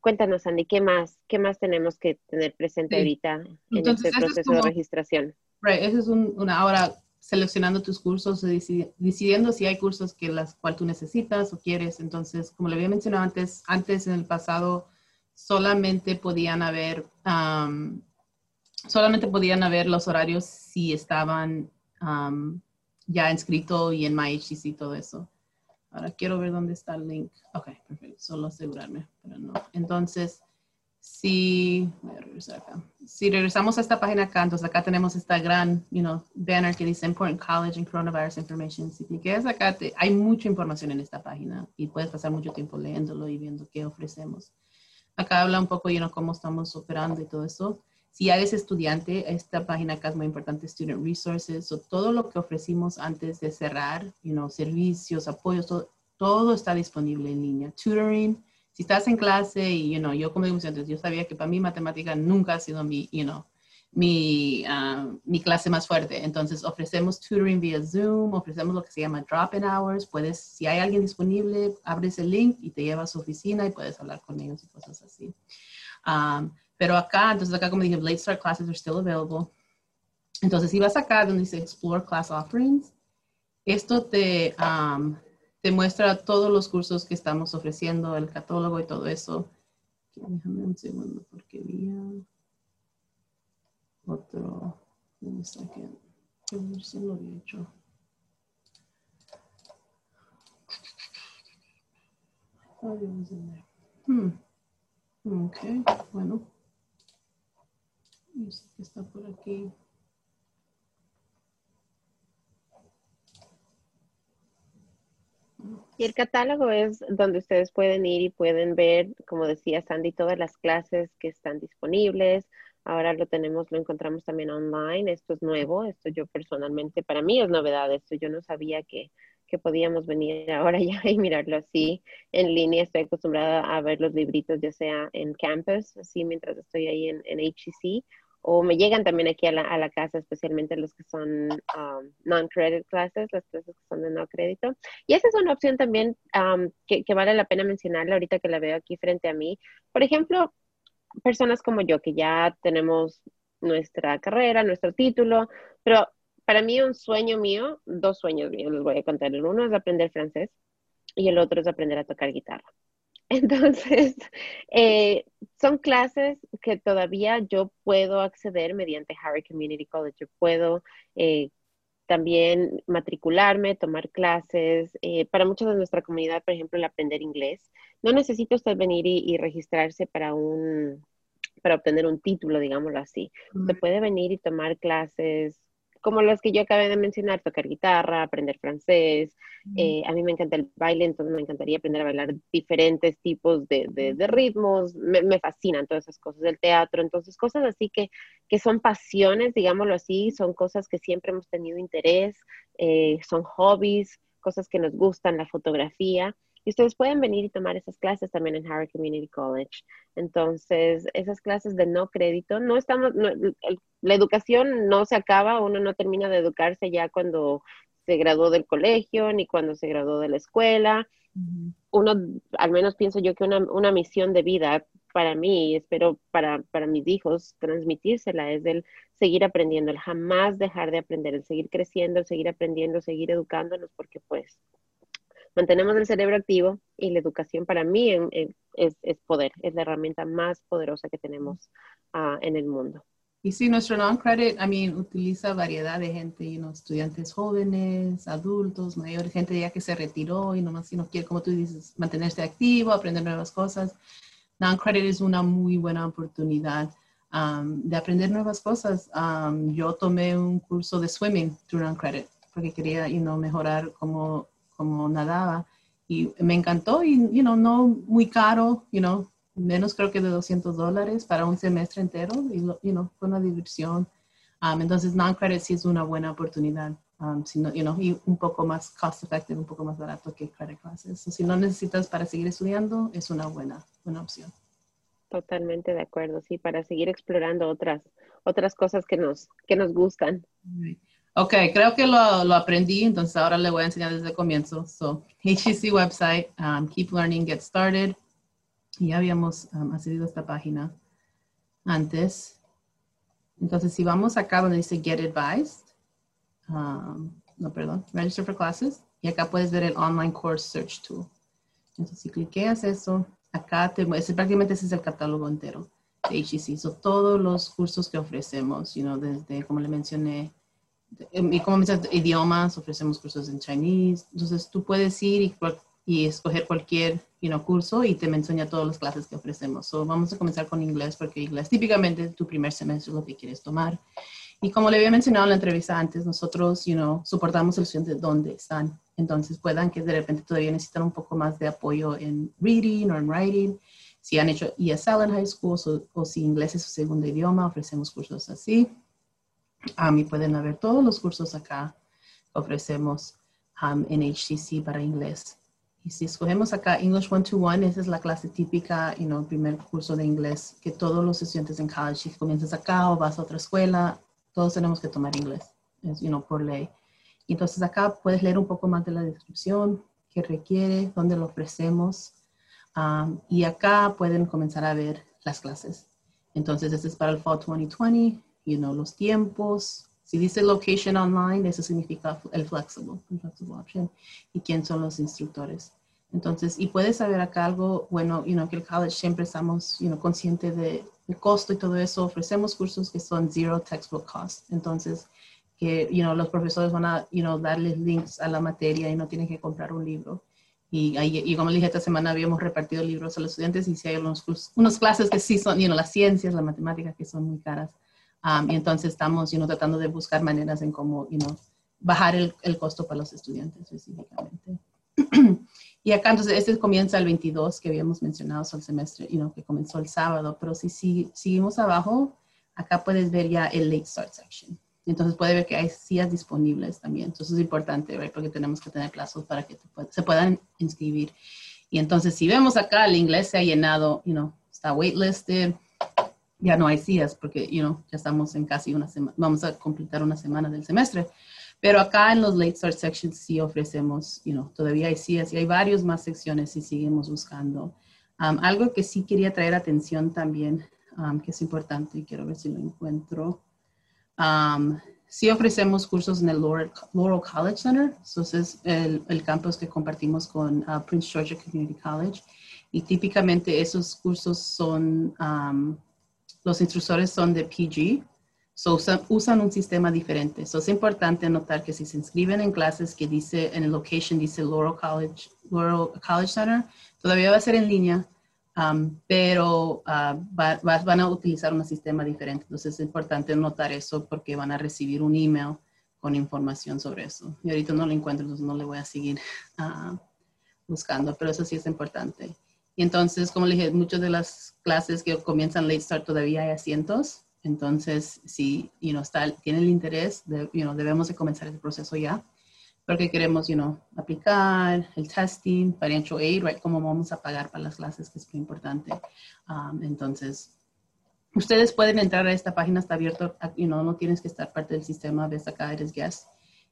Cuéntanos, Andy, ¿qué más, qué más tenemos que tener presente ahorita en este proceso de registración? Right, eso es una hora seleccionando tus cursos, decidiendo si hay cursos que las cual tú necesitas o quieres. Entonces, como le había mencionado antes, antes en el pasado solamente podían haber solamente podían haber los horarios si estaban ya inscrito y en MyHTC y todo eso. Ahora quiero ver dónde está el link. Ok, perfecto. Solo asegurarme, pero no. Entonces, si, voy a regresar acá. Si regresamos a esta página acá, entonces acá tenemos esta gran, you know, banner que dice Important College and Coronavirus Information. Si te quedas acá, hay mucha información en esta página y puedes pasar mucho tiempo leyéndolo y viendo qué ofrecemos. Acá habla un poco, you know, cómo estamos operando y todo eso. Si eres estudiante, esta página acá es muy importante, Student Resources, o todo lo que ofrecimos antes de cerrar, you know, servicios, apoyos, todo, todo está disponible en línea. Tutoring, si estás en clase y, you know, yo como digo antes, yo sabía que para mí matemática nunca ha sido mi, you know, mi, ah, mi clase más fuerte. Entonces ofrecemos tutoring vía Zoom, ofrecemos lo que se llama drop-in hours. Puedes, si hay alguien disponible, abres el link y te lleva a su oficina y puedes hablar con ellos y cosas así. Um, pero acá, entonces acá como dije, late start classes are still available. Entonces si vas acá donde dice Explore Class Offerings, esto te, um, te muestra todos los cursos que estamos ofreciendo, el catálogo y todo eso. Déjame un segundo porque vi otro. Un second. Si lo había hecho. Hmm. Ok, bueno. Y el catálogo es donde ustedes pueden ir y pueden ver, como decía Sandy, todas las clases que están disponibles. Ahora lo tenemos, lo encontramos también online. Esto es nuevo. Esto yo personalmente, para mí es novedad. Esto yo no sabía que, que podíamos venir ahora ya y mirarlo así en línea. Estoy acostumbrada a ver los libritos, ya sea en campus, así mientras estoy ahí en, en HCC, o me llegan también aquí a la, a la casa, especialmente los que son um, non-credit classes, las clases que son de no crédito. Y esa es una opción también um, que, que, vale la pena mencionarla ahorita que la veo aquí frente a mí. Por ejemplo, personas como yo que ya tenemos nuestra carrera, nuestro título, pero para mí un sueño mío, dos sueños míos, les voy a contar. El uno es aprender francés y el otro es aprender a tocar guitarra. Entonces, eh, son clases que todavía yo puedo acceder mediante Harry Community College. Yo puedo eh, también matricularme, tomar clases. Eh, para muchos de nuestra comunidad, por ejemplo, el aprender inglés, no necesita usted venir y, registrarse para un para obtener un título, digámoslo así. Usted puede venir y tomar clases como las que yo acabé de mencionar, tocar guitarra, aprender francés. Eh, a mí me encanta el baile, entonces me encantaría aprender a bailar diferentes tipos de, de, ritmos. Me, me, fascinan todas esas cosas del teatro. Entonces, cosas así que, que son pasiones, digámoslo así, son cosas que siempre hemos tenido interés, eh, son hobbies, cosas que nos gustan, la fotografía. Y ustedes pueden venir y tomar esas clases también en Harvard Community College. Entonces, esas clases de no crédito, no estamos, la educación no se acaba, uno no termina de educarse ya cuando se graduó del colegio ni cuando se graduó de la escuela. Uno, al menos pienso yo que una, una misión de vida para mí, espero para, para mis hijos, transmitírsela es el seguir aprendiendo, el jamás dejar de aprender, el seguir creciendo, el seguir aprendiendo, seguir educándonos, porque pues mantenemos el cerebro activo y la educación para mí es, poder, es la herramienta más poderosa que tenemos ah, en el mundo. Y sí, nuestro non-credit, I mean, utiliza variedad de gente, you know, estudiantes jóvenes, adultos, mayores, gente ya que se retiró y nomás si no quiere, como tú dices, mantenerse activo, aprender nuevas cosas. Non-credit es una muy buena oportunidad um, de aprender nuevas cosas. Um, yo tomé un curso de swimming through non-credit porque quería, you know, mejorar como como nadaba. Y me encantó y, you know, no muy caro, you know, menos creo que de 200 dólares para un semestre entero y, you know, fue una diversión. Um, entonces, non-credit sí es una buena oportunidad. Um, you know, y un poco más cost effective, un poco más barato que credit classes. si no necesitas para seguir estudiando, es una buena, buena opción. Totalmente de acuerdo, sí, para seguir explorando otras, otras cosas que nos, que nos gustan. Ok, creo que lo, lo, aprendí, entonces ahora le voy a enseñar desde el comienzo. So, HEC website, um, Keep Learning, Get Started. Ya habíamos um, accedido a esta página antes. Entonces, si vamos acá donde dice Get Advised, um, no, perdón, Register for Classes, y acá puedes ver el Online Course Search Tool. Entonces, si cliqueas eso, acá te muestra, prácticamente ese es el catálogo entero de HEC. So, todos los cursos que ofrecemos, you know, desde, como le mencioné, y como mencionas, idiomas, ofrecemos cursos en Chinese, entonces tú puedes ir y, y escoger cualquier you know, curso y te enseña todas las clases que ofrecemos. So, vamos a comenzar con inglés porque inglés típicamente tu primer semestre es lo que quieres tomar. Y como le había mencionado en la entrevista antes, nosotros, you know, soportamos el estudiante donde están. Entonces puedan que de repente todavía necesitan un poco más de apoyo en reading o en writing Si han hecho ESL en high school o, si inglés es su segundo idioma, ofrecemos cursos así. A mí pueden haber todos los cursos acá ofrecemos um, en HCC para inglés. Y si escogemos acá English One-to-One, esa es la clase típica, y el primer curso de inglés que todos los estudiantes en college, si comienzas acá o vas a otra escuela, todos tenemos que tomar inglés, es, you por ley. Y entonces acá puedes leer un poco más de la descripción, qué requiere, dónde lo ofrecemos. Um, y acá pueden comenzar a ver las clases. Entonces, este es para el Fall 2020, you know, los tiempos, si dice location online, eso significa el flexible, el flexible option, y quién son los instructores. Entonces, y puedes saber acá algo, bueno, you know, que el college siempre estamos, you know, consciente de, del costo y todo eso. Ofrecemos cursos que son zero textbook cost. Entonces, que, you know, los profesores van a, you know, darles links a la materia y no tienen que comprar un libro. Y, y como dije, esta semana habíamos repartido libros a los estudiantes y si hay unos, unos clases que sí son, you know, las ciencias, la matemática, que son muy caras. Um, y entonces estamos you know, tratando de buscar maneras en cómo you know, bajar el, el, costo para los estudiantes específicamente. y acá entonces este comienza el 22 que habíamos mencionado, el semestre you know, que comenzó el sábado, pero si, si seguimos abajo, acá puedes ver ya el late start section. Entonces puede ver que hay sillas disponibles también. Entonces es importante, right? porque tenemos que tener plazos para que se puedan inscribir. Y entonces si vemos acá, el inglés se ha llenado, you know, está waitlisted, ya no hay días porque, you know, ya estamos en casi una semana, vamos a completar una semana del semestre. Pero acá en los late start sections sí ofrecemos, you know, todavía hay días y hay varios más secciones si seguimos buscando. Um, algo que sí quería traer atención también, um, que es importante y quiero ver si lo encuentro. Um, sí ofrecemos cursos en el Laurel, College Center, entonces el, el campus que compartimos con uh, Prince Georgia Community College. Y típicamente esos cursos son los instructores son de PG, so usan, un sistema diferente. So es importante notar que si se inscriben en clases que dice, en el location dice Laurel College, Laurel College Center, todavía va a ser en línea, um, pero uh, van a utilizar un sistema diferente. Entonces es importante notar eso porque van a recibir un email con información sobre eso. Y ahorita no lo encuentro, entonces no le voy a seguir uh, buscando, pero eso sí es importante. Y entonces, como le dije, muchas de las clases que comienzan late start todavía hay asientos. Entonces, si you know, está, tienen el interés, de, you know, debemos de comenzar ese proceso ya. Porque queremos you know, aplicar el testing, financial aid, right, cómo vamos a pagar para las clases, que es muy importante. Um, entonces, ustedes pueden entrar a esta página, está abierto, you know, no tienes que estar parte del sistema, ves acá, eres guest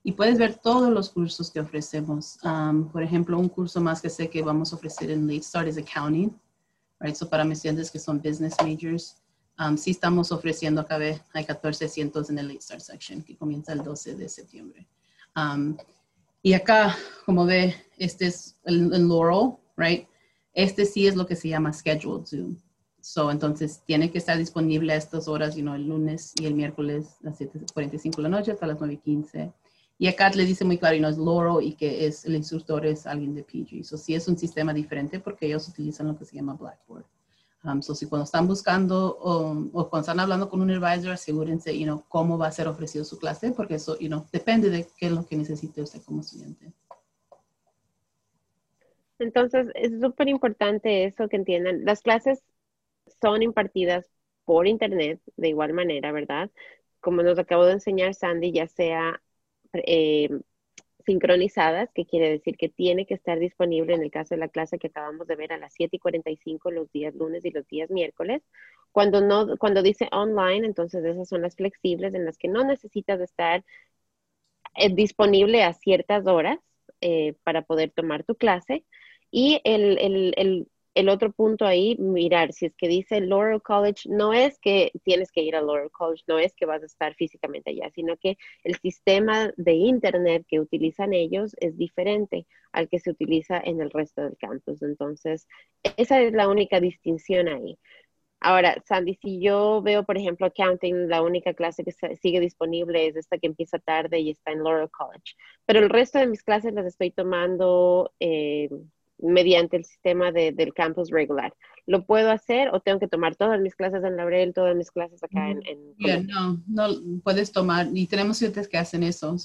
y puedes ver todos los cursos que ofrecemos. Um, por ejemplo, un curso más que sé que vamos a ofrecer en Late Start es Accounting. Right? So para mis estudiantes que son business majors, um, sí estamos ofreciendo acá, hay 1400 en el Late Start section que comienza el 12 de septiembre. Um, y acá, como ve, este es el, el, Laurel, right? Este sí es lo que se llama Scheduled Zoom. So, entonces, tiene que estar disponible a estas horas, you know, el lunes y el miércoles a las 7.45 de la noche hasta las 9.15 y acá le dice muy claro, y no es Loro y que es el instructor es alguien de PG. So sí es un sistema diferente porque ellos utilizan lo que se llama Blackboard. Um, so si cuando están buscando o cuando están hablando con un advisor, asegúrense, you know, cómo va a ser ofrecido su clase, porque eso, you know, depende de qué es lo que necesite usted como estudiante. Entonces, es súper importante eso que entiendan. Las clases son impartidas por internet de igual manera, ¿verdad? Como nos acabó de enseñar Sandy, ya sea eh, sincronizadas, que quiere decir que tiene que estar disponible en el caso de la clase que acabamos de ver a las 7 y 45 los días lunes y los días miércoles. Cuando, no, cuando dice online, entonces esas son las flexibles en las que no necesitas estar eh, disponible a ciertas horas eh, para poder tomar tu clase. Y el, el, el el otro punto ahí, mirar, si es que dice Laurel College, no es que tienes que ir a Laurel College, no es que vas a estar físicamente allá, sino que el sistema de Internet que utilizan ellos es diferente al que se utiliza en el resto del campus. Entonces, esa es la única distinción ahí. Ahora, Sandy, si yo veo, por ejemplo, accounting, la única clase que sigue disponible es esta que empieza tarde y está en Laurel College, pero el resto de mis clases las estoy tomando eh, mediante el sistema del campus regular. ¿Lo puedo hacer o tengo que tomar todas mis clases en Laurel, todas mis clases acá en... en no, no puedes tomar, y tenemos estudiantes que hacen eso.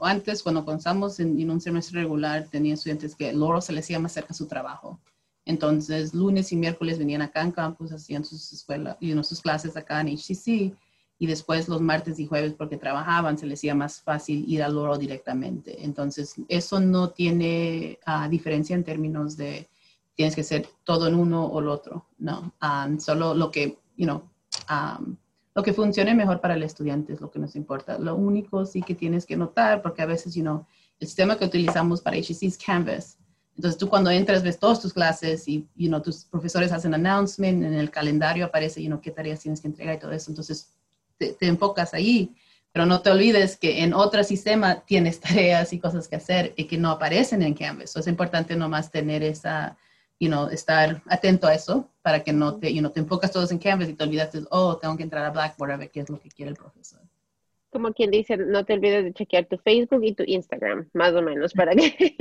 antes, cuando comenzamos en, un semestre regular, tenía estudiantes que luego se les iba más cerca su trabajo. Entonces, lunes y miércoles venían acá en campus, hacían sus escuelas y sus clases acá en HCC y después los martes y jueves porque trabajaban se les hacía más fácil ir al oro directamente. Entonces, eso no tiene uh, diferencia en términos de tienes que ser todo en uno o el otro, no, um, solo lo que, you know, um, lo que funcione mejor para el estudiante es lo que nos importa. Lo único sí que tienes que notar, porque a veces, you know, el sistema que utilizamos para HCC es Canvas. Entonces tú cuando entras ves todas tus clases y you know, tus profesores hacen announcement, en el calendario aparece you know, qué tareas tienes que entregar y todo eso. Entonces te, te enfocas ahí, pero no te olvides que en otro sistema tienes tareas y cosas que hacer y que no aparecen en Canvas. Entonces es importante nomás tener esa, you know, estar atento a eso para que no te, you know, te enfocas todos en Canvas y te olvidas, oh, tengo que entrar a Blackboard a ver qué es lo que quiere el profesor como quien dice, no te olvides de chequear tu Facebook y tu Instagram, más o menos, para que...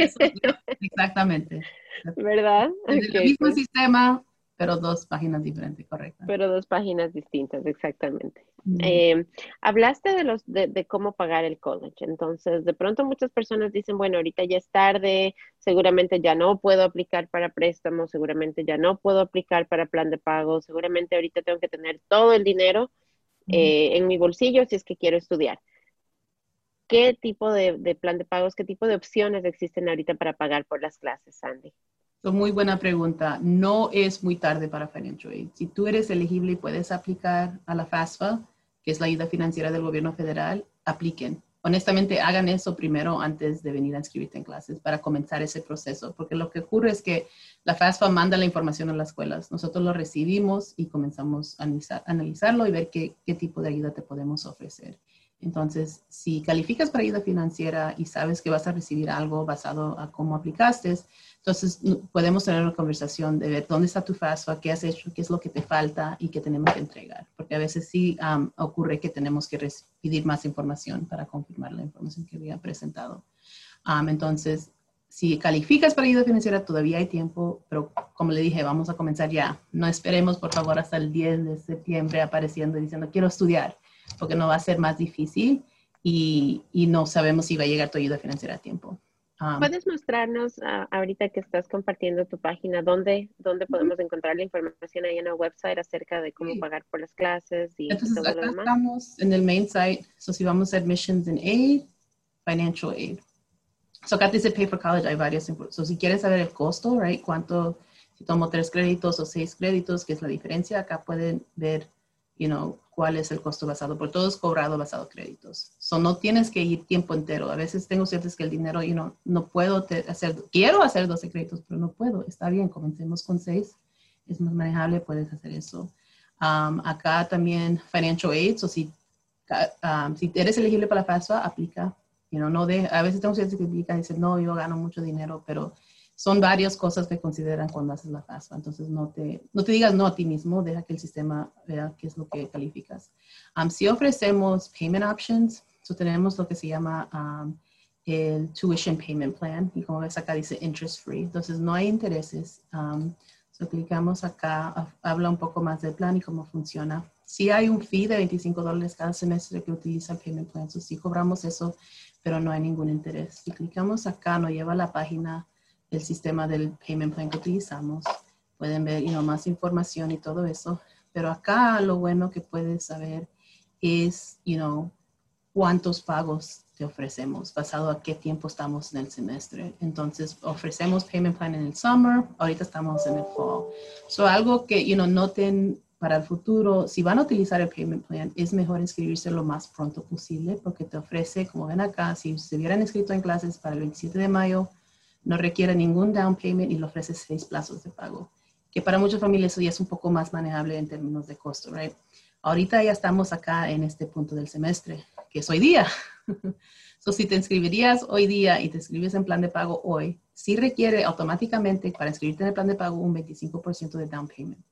Exactamente. ¿Verdad? el mismo pues. sistema, pero dos páginas diferentes, correcto. Pero dos páginas distintas, exactamente. Eh, hablaste de, los, de, cómo pagar el college, entonces de pronto muchas personas dicen, bueno, ahorita ya es tarde, seguramente ya no puedo aplicar para préstamos, seguramente ya no puedo aplicar para plan de pago, seguramente ahorita tengo que tener todo el dinero eh, en mi bolsillo si es que quiero estudiar. ¿Qué tipo de, plan de pagos, qué tipo de opciones existen ahorita para pagar por las clases, Sandy? Muy buena pregunta. No es muy tarde para Financial Aid. Si tú eres elegible y puedes aplicar a la FAFSA, que es la ayuda financiera del gobierno federal, apliquen honestamente hagan eso primero antes de venir a inscribirte en clases para comenzar ese proceso, porque lo que ocurre es que la FAFSA manda la información a las escuelas, nosotros lo recibimos y comenzamos a analizarlo y ver qué, qué tipo de ayuda te podemos ofrecer. Entonces, si calificas para ayuda financiera y sabes que vas a recibir algo basado a cómo aplicaste, entonces podemos tener una conversación de ver dónde está tu FAFSA, qué has hecho, qué es lo que te falta y qué tenemos que entregar. Porque a veces sí ocurre que tenemos que pedir más información para confirmar la información que había presentado. entonces, si calificas para ayuda financiera, todavía hay tiempo, pero como le dije, vamos a comenzar ya. No esperemos, por favor, hasta el 10 de septiembre apareciendo y diciendo, quiero estudiar porque no va a ser más difícil y, y no sabemos si va a llegar tu ayuda financiera a tiempo. Um, ¿Puedes mostrarnos uh, ahorita que estás compartiendo tu página dónde, dónde podemos encontrar la información ahí en el website acerca de cómo pagar por las clases y Entonces, todo acá lo demás? Estamos en el main site, so si vamos a Admissions and Aid, Financial Aid. So acá dice Pay for College, hay varias. So si quieres saber el costo, right, cuánto, si tomo tres créditos o seis créditos, qué es la diferencia, acá pueden ver, you know, cuál es el costo basado, por todo es cobrado basado créditos. So, no tienes que ir tiempo entero. A veces tengo ciertos que el dinero, you know, no puedo hacer, quiero hacer 12 créditos, pero no puedo. Está bien, comencemos con 6. Es más manejable, puedes hacer eso. Um, acá también Financial Aid, o si, um, si eres elegible para la FAFSA, aplica. You know, no de, a veces tengo ciertos que aplican y dicen, no, yo gano mucho dinero, pero son varias cosas que consideran cuando haces la FAFSA. Entonces, no te, no te digas no a ti mismo, deja que el sistema vea qué es lo que calificas. Um, si ofrecemos payment options, so tenemos lo que se llama um, el Tuition Payment Plan, y como ves acá dice interest free, entonces no hay intereses. Um, so clicamos acá, habla un poco más del plan y cómo funciona. Sí hay un fee de 25 dólares cada semestre que utiliza el Payment Plan, so sí cobramos eso, pero no hay ningún interés. Si clicamos acá, nos lleva a la página el sistema del payment plan que utilizamos. Pueden ver más información y todo eso. Pero acá lo bueno que puedes saber es, you know, cuántos pagos te ofrecemos basado a qué tiempo estamos en el semestre. Entonces, ofrecemos payment plan en el summer, ahorita estamos en el fall. So, algo que, you know, noten para el futuro, si van a utilizar el payment plan, es mejor inscribirse lo más pronto posible porque te ofrece, como ven acá, si se hubieran inscrito en clases para el 27 de mayo, no requiere ningún down payment y le ofrece seis plazos de pago, que para muchas familias eso ya es un poco más manejable en términos de costo, right? Ahorita ya estamos acá en este punto del semestre, que es hoy día. so, si te inscribirías hoy día y te inscribes en plan de pago hoy, sí requiere automáticamente para inscribirte en el plan de pago un 25% de down payment.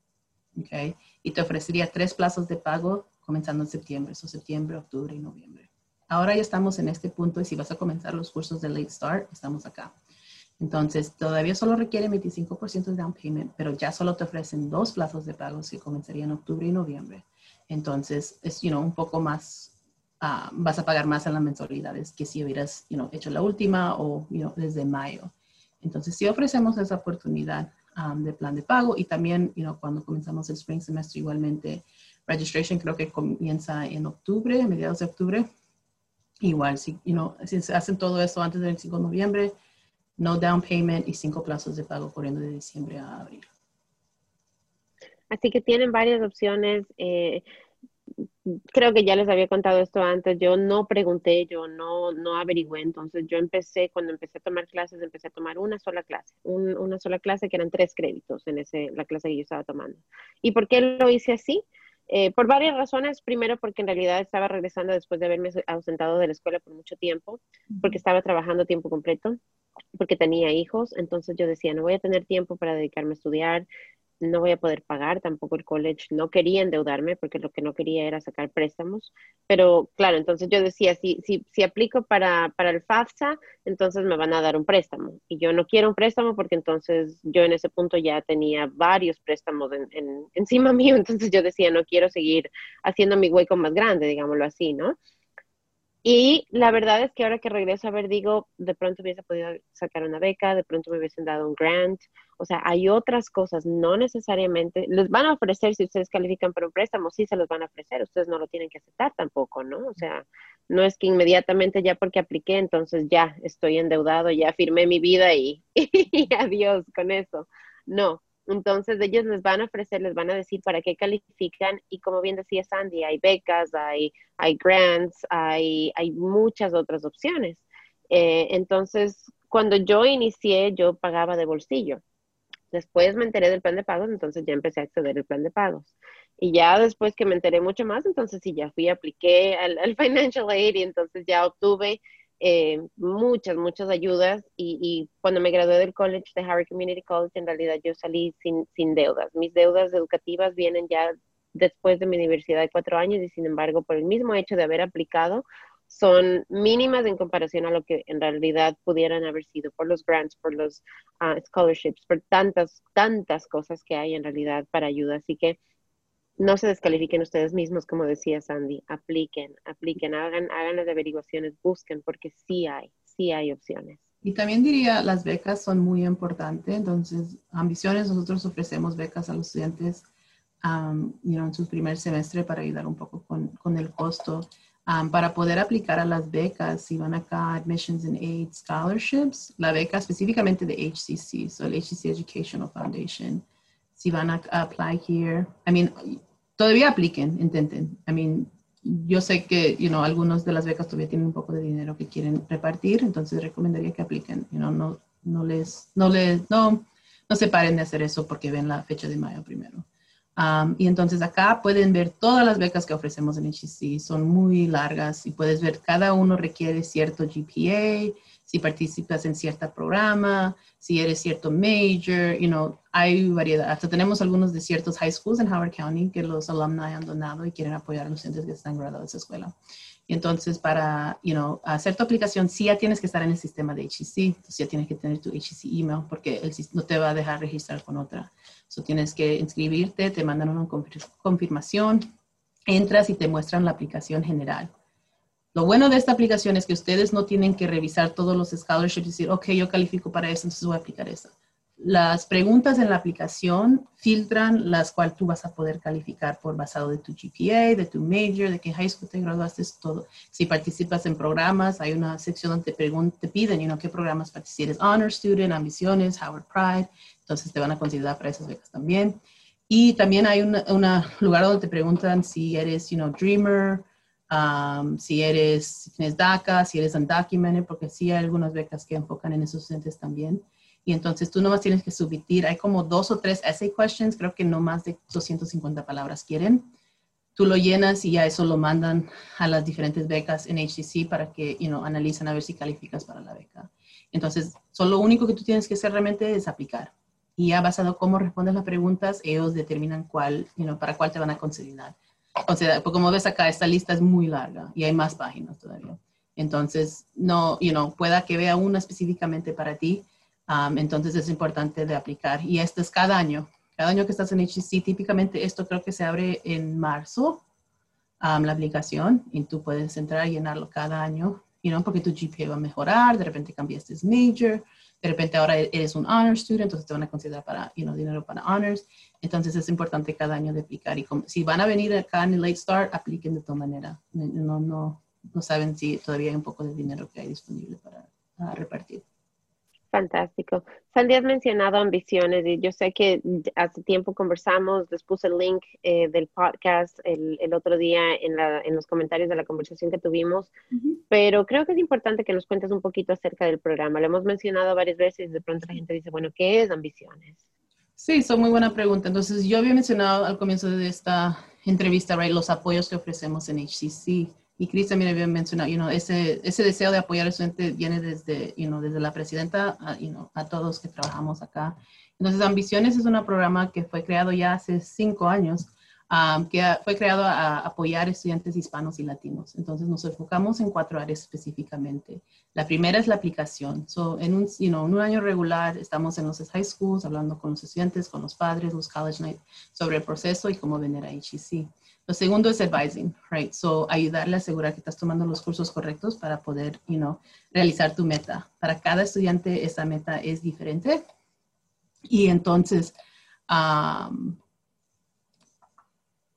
Okay? Y te ofrecería tres plazos de pago comenzando en septiembre, eso septiembre, octubre y noviembre. Ahora ya estamos en este punto y si vas a comenzar los cursos de Late Start, estamos acá. Entonces, todavía solo requiere 25% de down payment, pero ya solo te ofrecen dos plazos de pagos que comenzarían en octubre y noviembre. Entonces, es you un poco más, ah, vas a pagar más en las mensualidades que si hubieras you hecho la última o you desde mayo. Entonces, si ofrecemos esa oportunidad, um, de plan de pago y también, cuando comenzamos el spring semestre igualmente, registration creo que comienza en octubre, mediados de octubre. Igual, si, si hacen todo eso antes del 5 de noviembre, no down payment y cinco plazos de pago corriendo de diciembre a abril. Así que tienen varias opciones. Eh, creo que ya les había contado esto antes, yo no pregunté, yo no, no averigüé, entonces yo empecé, cuando empecé a tomar clases, empecé a tomar una sola clase, una sola clase que eran tres créditos en ese, la clase que yo estaba tomando. ¿Y por qué lo hice así? Eh, por varias razones. Primero, porque en realidad estaba regresando después de haberme ausentado de la escuela por mucho tiempo, porque estaba trabajando tiempo completo, porque tenía hijos. Entonces yo decía, no voy a tener tiempo para dedicarme a estudiar no voy a poder pagar, tampoco el college no quería endeudarme porque lo que no quería era sacar préstamos, pero claro, entonces yo decía, si, si, si aplico para, para el FAFSA, entonces me van a dar un préstamo y yo no quiero un préstamo porque entonces yo en ese punto ya tenía varios préstamos en, encima mío, entonces yo decía, no quiero seguir haciendo mi hueco más grande, digámoslo así, ¿no? Y la verdad es que ahora que regreso a ver, digo, de pronto hubiese podido sacar una beca, de pronto me hubiesen dado un grant. O sea, hay otras cosas, no necesariamente, les van a ofrecer si ustedes califican para un préstamo, sí se los van a ofrecer, ustedes no lo tienen que aceptar tampoco, ¿no? O sea, no es que inmediatamente ya porque apliqué, entonces ya estoy endeudado, ya firmé mi vida y, y adiós con eso. No, entonces ellos les van a ofrecer, les van a decir para qué califican y como bien decía Sandy, hay becas, hay, hay grants, hay, hay muchas otras opciones. Eh, entonces, cuando yo inicié, yo pagaba de bolsillo. Después me enteré del plan de pagos, entonces ya empecé a acceder al plan de pagos. Y ya después que me enteré mucho más, entonces sí, ya fui, apliqué al, al Financial Aid y entonces ya obtuve eh, muchas, muchas ayudas y, cuando me gradué del college, de Harvard Community College, en realidad yo salí sin, sin deudas. Mis deudas educativas vienen ya después de mi universidad de cuatro años y sin embargo, por el mismo hecho de haber aplicado, son mínimas en comparación a lo que en realidad pudieran haber sido por los grants, por los ah, scholarships, por tantas, tantas cosas que hay en realidad para ayuda. Así que no se descalifiquen ustedes mismos, como decía Sandy, apliquen, apliquen, hagan, hagan las averiguaciones, busquen, porque sí hay, sí hay opciones. Y también diría, las becas son muy importantes, entonces, ambiciones, nosotros ofrecemos becas a los estudiantes um, en su primer semestre para ayudar un poco con, con el costo. Um, para poder aplicar a las becas, si van acá, Admissions and Aid Scholarships, la beca específicamente de HCC, so el HCC Educational Foundation, si van a apply here, I mean, todavía apliquen, intenten. I mean, yo sé que, you know, algunos de las becas todavía tienen un poco de dinero que quieren repartir, entonces recomendaría que apliquen, you know, no, no les, no les, no, no se paren de hacer eso porque ven la fecha de mayo primero. Um, y entonces acá pueden ver todas las becas que ofrecemos en HEC, son muy largas y puedes ver cada uno requiere cierto GPA, si participas en cierto programa, si eres cierto major, you know, hay variedad. Hasta tenemos algunos de ciertos high schools en Howard County que los alumni han donado y quieren apoyar a los estudiantes que están graduados de esa escuela. Y entonces para, you know, hacer tu aplicación, sí ya tienes que estar en el sistema de HEC, entonces ya tienes que tener tu HEC email porque el, no te va a dejar registrar con otra. So tienes que inscribirte, te mandan una confirmación, entras y te muestran la aplicación general lo bueno de esta aplicación es que ustedes no tienen que revisar todos los scholarships y decir, ok, yo califico para eso, entonces voy a aplicar eso. Las preguntas en la aplicación filtran las cuales tú vas a poder calificar por basado de tu GPA, de tu major, de qué high school te graduaste, todo. Si participas en programas, hay una sección donde te, te piden, you know, qué programas participas, Honor Student, Ambiciones, Howard Pride, entonces te van a considerar para esas becas también. Y también hay un lugar donde te preguntan si eres, you know, Dreamer, si eres, si tienes DACA, si eres undocumented, porque sí hay algunas becas que enfocan en esos estudiantes también. Y entonces tú nomás tienes que submitir, hay como dos o tres essay questions, creo que no más de 250 palabras quieren. Tú lo llenas y ya eso lo mandan a las diferentes becas en HCC para que, you know, analicen a ver si calificas para la beca. Entonces, solo lo único que tú tienes que hacer realmente es aplicar. Y ya basado en cómo respondes las preguntas, ellos determinan cuál, you know, para cuál te van a considerar. O sea, pues como ves acá, esta lista es muy larga y hay más páginas todavía. Entonces, no, you know, pueda que vea una específicamente para ti. Um, entonces es importante de aplicar. Y esto es cada año. Cada año que estás en HCC, típicamente esto creo que se abre en marzo, um, la aplicación, y tú puedes entrar y llenarlo cada año, you know, porque tu GPA va a mejorar, de repente cambiaste major, de repente ahora eres un honor student, entonces te van a considerar para, you know, dinero para honors. Entonces es importante cada año de aplicar. Y como, si van a venir acá en el Late Start, apliquen de todas manera. No, no, no saben si todavía hay un poco de dinero que hay disponible para, repartir. Fantástico. Sandy, has mencionado ambiciones y yo sé que hace tiempo conversamos, les puse el link eh, del podcast el, el, otro día en, la, en, los comentarios de la conversación que tuvimos, pero creo que es importante que nos cuentes un poquito acerca del programa. Lo hemos mencionado varias veces y de pronto la gente dice, bueno, ¿qué es ambiciones? Sí, es muy buena pregunta. Entonces, yo había mencionado al comienzo de esta entrevista, right, los apoyos que ofrecemos en HCC. Y Cris también había mencionado, you know, ese, ese deseo de apoyar al estudiante viene desde, you know, desde la presidenta a, you know, a todos que trabajamos acá. Entonces, Ambiciones es un programa que fue creado ya hace cinco años, um, que fue creado a apoyar estudiantes hispanos y latinos. Entonces, nos enfocamos en cuatro áreas específicamente. La primera es la aplicación. So, en, un, you know, en un año regular estamos en los high schools hablando con los estudiantes, con los padres, los college night, sobre el proceso y cómo venir a HEC. Lo segundo es advising, right? So, ayudarle a asegurar que estás tomando los cursos correctos para poder, you know, realizar tu meta. Para cada estudiante, esa meta es diferente. Y entonces, um,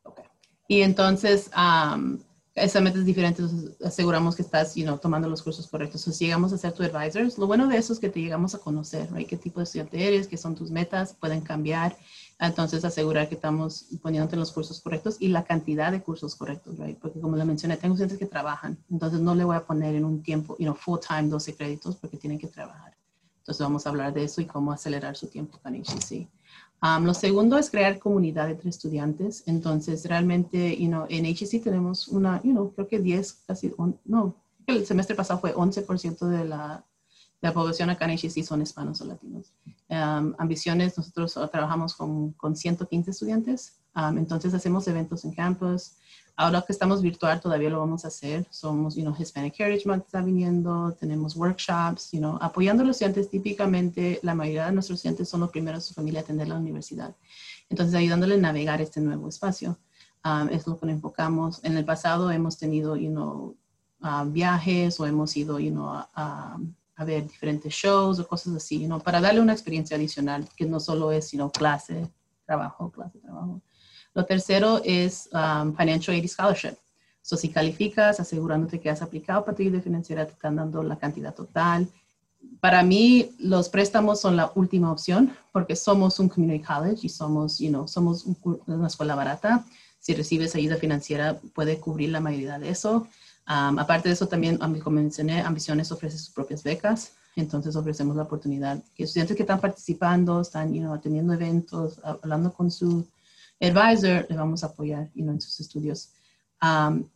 okay. y entonces, um, esa meta es diferente, aseguramos que estás, you know, tomando los cursos correctos. Entonces, llegamos a ser tu advisors. Lo bueno de eso es que te llegamos a conocer, right? ¿Qué tipo de estudiante eres? ¿Qué son tus metas? Pueden cambiar. Entonces, asegurar que estamos poniéndote los cursos correctos y la cantidad de cursos correctos, right? Porque como le mencioné, tengo estudiantes que trabajan, entonces no le voy a poner en un tiempo, you know, full time 12 créditos porque tienen que trabajar. Entonces, vamos a hablar de eso y cómo acelerar su tiempo con HCC. Um, lo segundo es crear comunidad entre estudiantes. Entonces, realmente, you know, en HCC tenemos una, you know, creo que 10, casi, no, el semestre pasado fue 11% de la la población acá en HEC son hispanos o latinos. Um, ambiciones, nosotros trabajamos con, con 115 estudiantes, um, entonces hacemos eventos en campus. Ahora que estamos virtual, todavía lo vamos a hacer. Somos, you know, Hispanic Heritage Month está viniendo, tenemos workshops, you know, apoyando a los estudiantes. Típicamente, la mayoría de nuestros estudiantes son los primeros de su familia a atender la universidad. Entonces, ayudándole a navegar este nuevo espacio. Um, es lo que nos enfocamos. En el pasado hemos tenido, you know, uh, viajes o hemos ido, you know, a a ver diferentes shows o cosas así, ¿no? Para darle una experiencia adicional que no solo es, sino clase, trabajo, clase, trabajo. Lo tercero es um, Financial Aid Scholarship. So, si calificas, asegurándote que has aplicado para tu ayuda financiera, te están dando la cantidad total. Para mí, los préstamos son la última opción porque somos un community college y somos, you know, somos una escuela barata. Si recibes ayuda financiera, puede cubrir la mayoría de eso aparte de eso, también, como mencioné, Ambiciones ofrece sus propias becas. Entonces ofrecemos la oportunidad que estudiantes que están participando, están you know, atendiendo eventos, hablando con su advisor, le vamos a apoyar en sus estudios.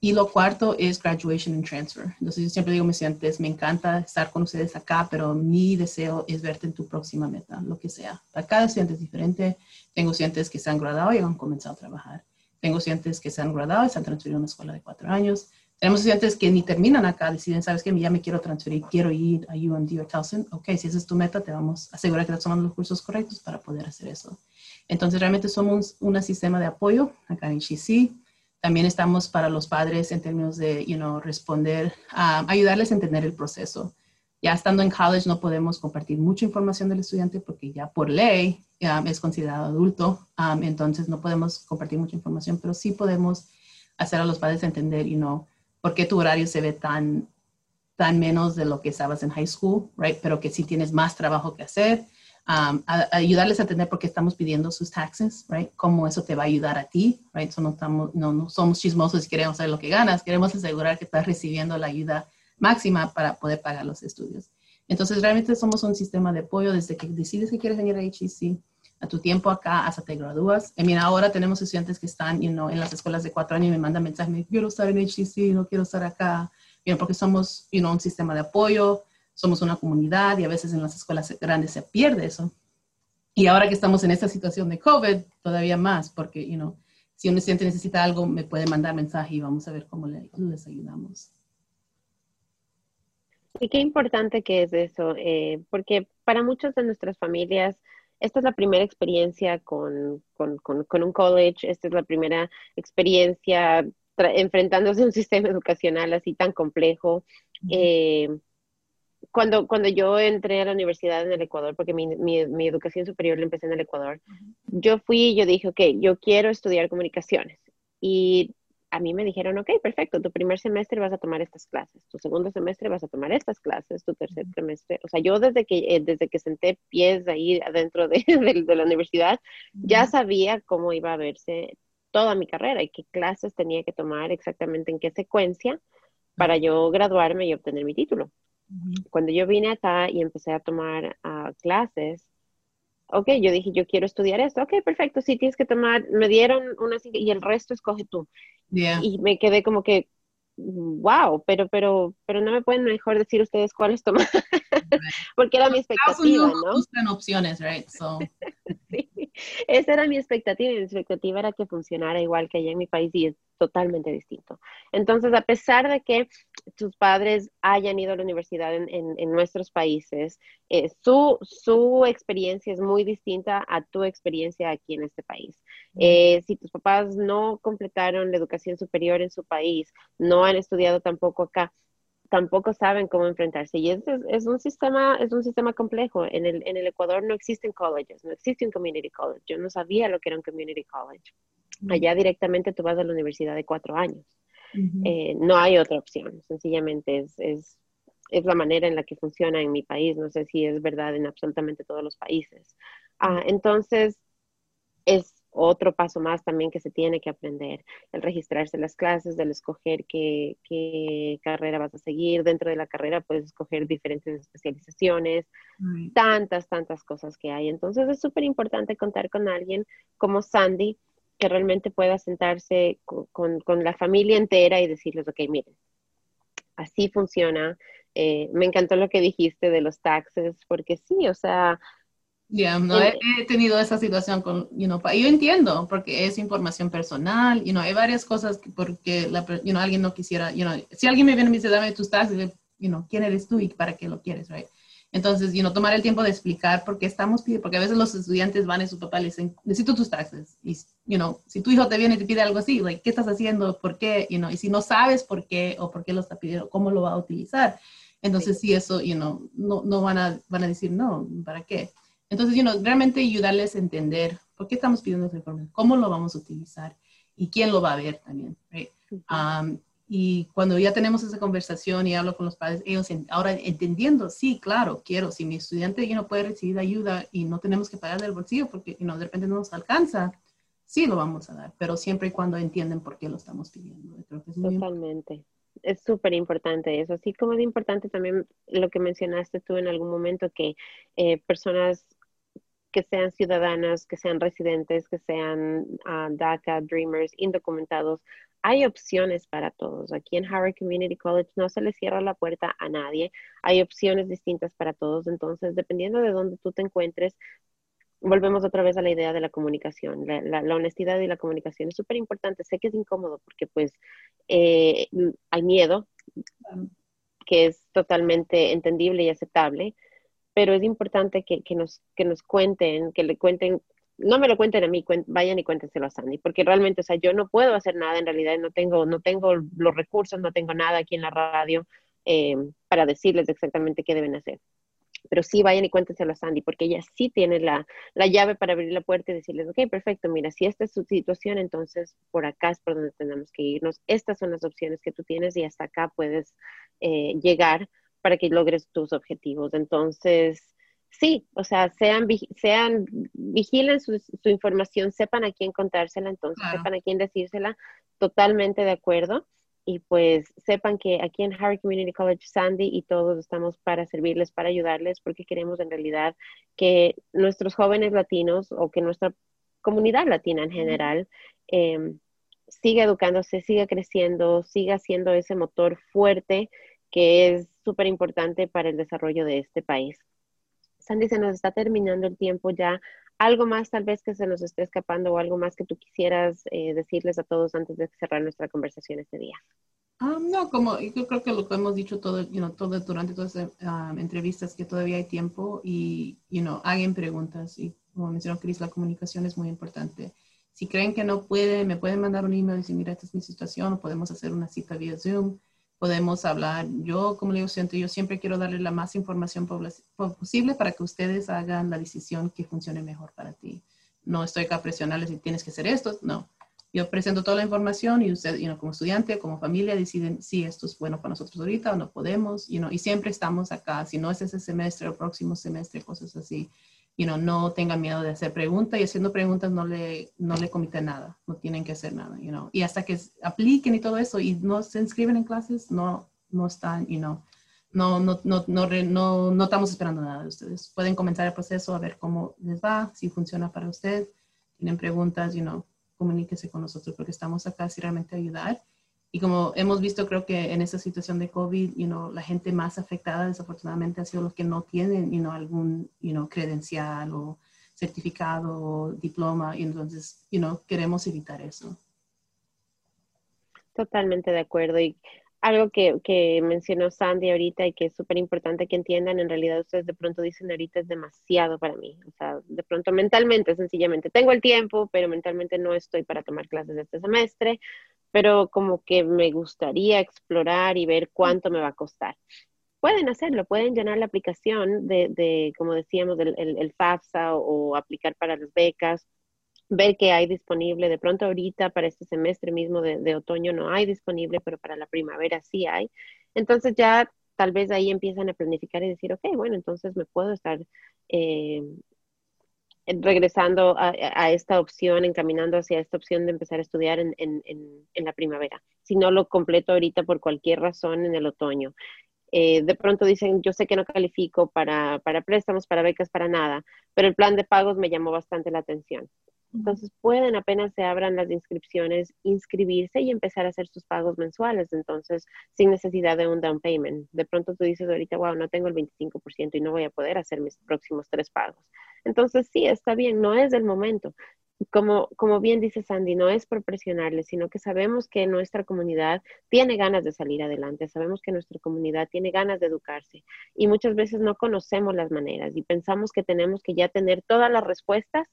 y lo cuarto es graduation and transfer. Entonces yo siempre digo a mis estudiantes, me encanta estar con ustedes acá, pero mi deseo es verte en tu próxima meta, lo que sea. Para cada estudiante es diferente. Tengo estudiantes que se han graduado y han comenzado a trabajar. Tengo estudiantes que se han graduado y se han transferido a una escuela de cuatro años. Tenemos estudiantes que ni terminan acá, deciden, sabes que ya me quiero transferir, quiero ir a UMD o Towson. Ok, si esa es tu meta, te vamos a asegurar que estás tomando los cursos correctos para poder hacer eso. Entonces, realmente somos un sistema de apoyo acá en HEC. También estamos para los padres en términos de, you know, responder, ayudarles a entender el proceso. Ya estando en college no podemos compartir mucha información del estudiante porque ya por ley es considerado adulto, entonces no podemos compartir mucha información, pero sí podemos hacer a los padres entender, you know, por qué tu horario se ve tan, tan menos de lo que estabas en high school, right? Pero que sí tienes más trabajo que hacer. Um, ayudarles a entender por qué estamos pidiendo sus taxes, right? Cómo eso te va a ayudar a ti, right? No, estamos, no somos chismosos y queremos saber lo que ganas, queremos asegurar que estás recibiendo la ayuda máxima para poder pagar los estudios. Entonces, realmente somos un sistema de apoyo desde que decides que quieres venir a HEC, a tu tiempo acá hasta te gradúas. Y mira, ahora tenemos estudiantes que están you know, en las escuelas de cuatro años y me mandan mensajes, me quiero estar en HCC, no quiero estar acá, you porque somos you know, un sistema de apoyo, somos una comunidad y a veces en las escuelas grandes se pierde eso. Y ahora que estamos en esta situación de COVID, todavía más, porque you know, si un estudiante necesita algo, me puede mandar mensaje y vamos a ver cómo le, les ayudamos. Y qué importante que es eso, eh, porque para muchas de nuestras familias, esta es la primera experiencia con, un college, esta es la primera experiencia enfrentándose a un sistema educacional así tan complejo. Eh, cuando, cuando yo entré a la universidad en el Ecuador, porque mi, mi, mi educación superior la empecé en el Ecuador, yo fui y yo dije, ok, yo quiero estudiar comunicaciones. Y a mí me dijeron, ok, perfecto, tu primer semestre vas a tomar estas clases, tu segundo semestre vas a tomar estas clases, tu tercer semestre, o sea, yo desde que, eh, desde que senté pies ahí adentro de, de, la universidad, ya sabía cómo iba a verse toda mi carrera y qué clases tenía que tomar exactamente en qué secuencia para yo graduarme y obtener mi título. Cuando yo vine acá y empecé a tomar uh, clases, ok, yo dije, yo quiero estudiar esto, ok, perfecto, sí tienes que tomar, me dieron una y el resto escoge tú. Y me quedé como que, wow, pero, pero, pero no me pueden mejor decir ustedes cuáles tomar, porque era mi expectativa, ¿no? Buscan opciones, right? So. sí, esa era mi expectativa, y mi expectativa era que funcionara igual que allá en mi país y es totalmente distinto. Entonces, a pesar de que tus padres hayan ido a la universidad en, en, nuestros países, eh, su, su, experiencia es muy distinta a tu experiencia aquí en este país. Eh, si tus papás no completaron la educación superior en su país, no han estudiado tampoco acá, tampoco saben cómo enfrentarse. Y es, es, un sistema, es un sistema complejo. En el, en el Ecuador no existen colleges, no existe un community college. Yo no sabía lo que era un community college. Allá directamente tú vas a la universidad de cuatro años. Eh, no hay otra opción, sencillamente es, es, es, la manera en la que funciona en mi país. No sé si es verdad en absolutamente todos los países. Ah, entonces, es otro paso más también que se tiene que aprender, el registrarse las clases, el escoger qué, qué, carrera vas a seguir. Dentro de la carrera puedes escoger diferentes especializaciones, tantas, tantas cosas que hay. Entonces es súper importante contar con alguien como Sandy que realmente pueda sentarse con, con, la familia entera y decirles, ok, miren, así funciona. Eh, me encantó lo que dijiste de los taxes, porque sí, o sea... Ya, no he, tenido esa situación con, you know, yo entiendo, porque es información personal, y no hay varias cosas que porque la, you know, alguien no quisiera, you know, si alguien me viene y me dice, dame tus taxes, you know, ¿quién eres tú y para qué lo quieres, right? Entonces, you know, tomar el tiempo de explicar por qué estamos pidiendo, porque a veces los estudiantes van y su papá le dicen, necesito tus taxes. Y, you know, si tu hijo te viene y te pide algo así, like, ¿qué estás haciendo? ¿Por qué? You know, y si no sabes por qué o por qué lo está pidiendo, ¿cómo lo va a utilizar? Entonces, sí, eso, you know, no, no van, a, van a decir, no, ¿para qué? Entonces, you know, realmente ayudarles a entender por qué estamos pidiendo esa información, cómo lo vamos a utilizar y quién lo va a ver también. Right? Y cuando ya tenemos esa conversación y hablo con los padres, ellos ahora entendiendo, sí, claro, quiero, si mi estudiante ya no puede recibir ayuda y no tenemos que pagar del bolsillo porque no, de repente no nos alcanza, sí lo vamos a dar, pero siempre y cuando entienden por qué lo estamos pidiendo. Totalmente. Es súper importante eso. Así como es importante también lo que mencionaste tú en algún momento, que eh, personas que sean ciudadanas, que sean residentes, que sean uh, DACA, Dreamers, indocumentados, hay opciones para todos. Aquí en Howard Community College no se le cierra la puerta a nadie. Hay opciones distintas para todos. Entonces, dependiendo de dónde tú te encuentres, volvemos otra vez a la idea de la comunicación. La, honestidad y la comunicación es súper importante. Sé que es incómodo porque pues eh, hay miedo, que es totalmente entendible y aceptable, pero es importante que, que, nos, que nos cuenten, que le cuenten no me lo cuenten a mí, vayan y cuéntenselo a Sandy, porque realmente, o sea, yo no puedo hacer nada en realidad, no tengo, no tengo los recursos, no tengo nada aquí en la radio eh, para decirles exactamente qué deben hacer. Pero sí vayan y cuéntenselo a Sandy, porque ella sí tiene la, la llave para abrir la puerta y decirles, ok, perfecto, mira, si esta es su situación, entonces por acá es por donde tenemos que irnos. Estas son las opciones que tú tienes y hasta acá puedes eh, llegar para que logres tus objetivos. Entonces, sí, o sea, sean, sean vigilen su, información, sepan a quién contársela, entonces sepan a quién decírsela, totalmente de acuerdo. Y pues sepan que aquí en Harvard Community College, Sandy y todos estamos para servirles, para ayudarles, porque queremos en realidad que nuestros jóvenes latinos o que nuestra comunidad latina en general em, siga educándose, siga creciendo, siga siendo ese motor fuerte que es súper importante para el desarrollo de este país. Sandy, se nos está terminando el tiempo ya. ¿Algo más tal vez que se nos esté escapando o algo más que tú quisieras eh, decirles a todos antes de cerrar nuestra conversación este día? Ah, no, como yo creo que lo que hemos dicho todo, todo durante todas las um, entrevistas, que todavía hay tiempo y, you know, hagan preguntas. Y como mencionó Cris, la comunicación es muy importante. Si creen que no pueden, me pueden mandar un email y decir, mira, esta es mi situación, o podemos hacer una cita vía Zoom podemos hablar. Yo, como le digo, siento, yo siempre quiero darle la más información posible para que ustedes hagan la decisión que funcione mejor para ti. No estoy acá presionarles si tienes que hacer esto, no. Yo presento toda la información y usted, como estudiante, como familia, deciden si esto es bueno para nosotros ahorita o no podemos, you y siempre estamos acá. Si no es ese semestre o próximo semestre, cosas así you know, no tengan miedo de hacer preguntas y haciendo preguntas no le, no le comiten nada, no tienen que hacer nada, you know. Y hasta que apliquen y todo eso y no se inscriben en clases, no, no están, you know, no, no, no, no, no, estamos esperando nada de ustedes. Pueden comenzar el proceso a ver cómo les va, si funciona para usted. Tienen preguntas, you know, comuníquese con nosotros porque estamos acá si realmente ayudar y como hemos visto, creo que en esta situación de COVID, you know, la gente más afectada desafortunadamente ha sido los que no tienen you know, algún you know, credencial o certificado o diploma. Y entonces, you know, queremos evitar eso. Totalmente de acuerdo. Y algo que, que mencionó Sandy ahorita y que es súper importante que entiendan, en realidad ustedes de pronto dicen ahorita es demasiado para mí. O sea, de pronto mentalmente, sencillamente, tengo el tiempo, pero mentalmente no estoy para tomar clases este semestre pero como que me gustaría explorar y ver cuánto me va a costar. Pueden hacerlo, pueden llenar la aplicación de, de como decíamos, el, el, FAFSA o, aplicar para las becas, ver qué hay disponible. De pronto ahorita para este semestre mismo de, de, otoño no hay disponible, pero para la primavera sí hay. Entonces ya tal vez ahí empiezan a planificar y decir, ok, bueno, entonces me puedo estar eh, regresando a, esta opción, encaminando hacia esta opción de empezar a estudiar en, la primavera. Si no lo completo ahorita por cualquier razón en el otoño. Eh, de pronto dicen, yo sé que no califico para, para préstamos, para becas, para nada, pero el plan de pagos me llamó bastante la atención. Entonces pueden apenas se abran las inscripciones, inscribirse y empezar a hacer sus pagos mensuales, entonces sin necesidad de un down payment. De pronto tú dices ahorita, wow, no tengo el 25% y no voy a poder hacer mis próximos tres pagos. Entonces sí, está bien, no es el momento. Como, como bien dice Sandy, no es por presionarles, sino que sabemos que nuestra comunidad tiene ganas de salir adelante, sabemos que nuestra comunidad tiene ganas de educarse y muchas veces no conocemos las maneras y pensamos que tenemos que ya tener todas las respuestas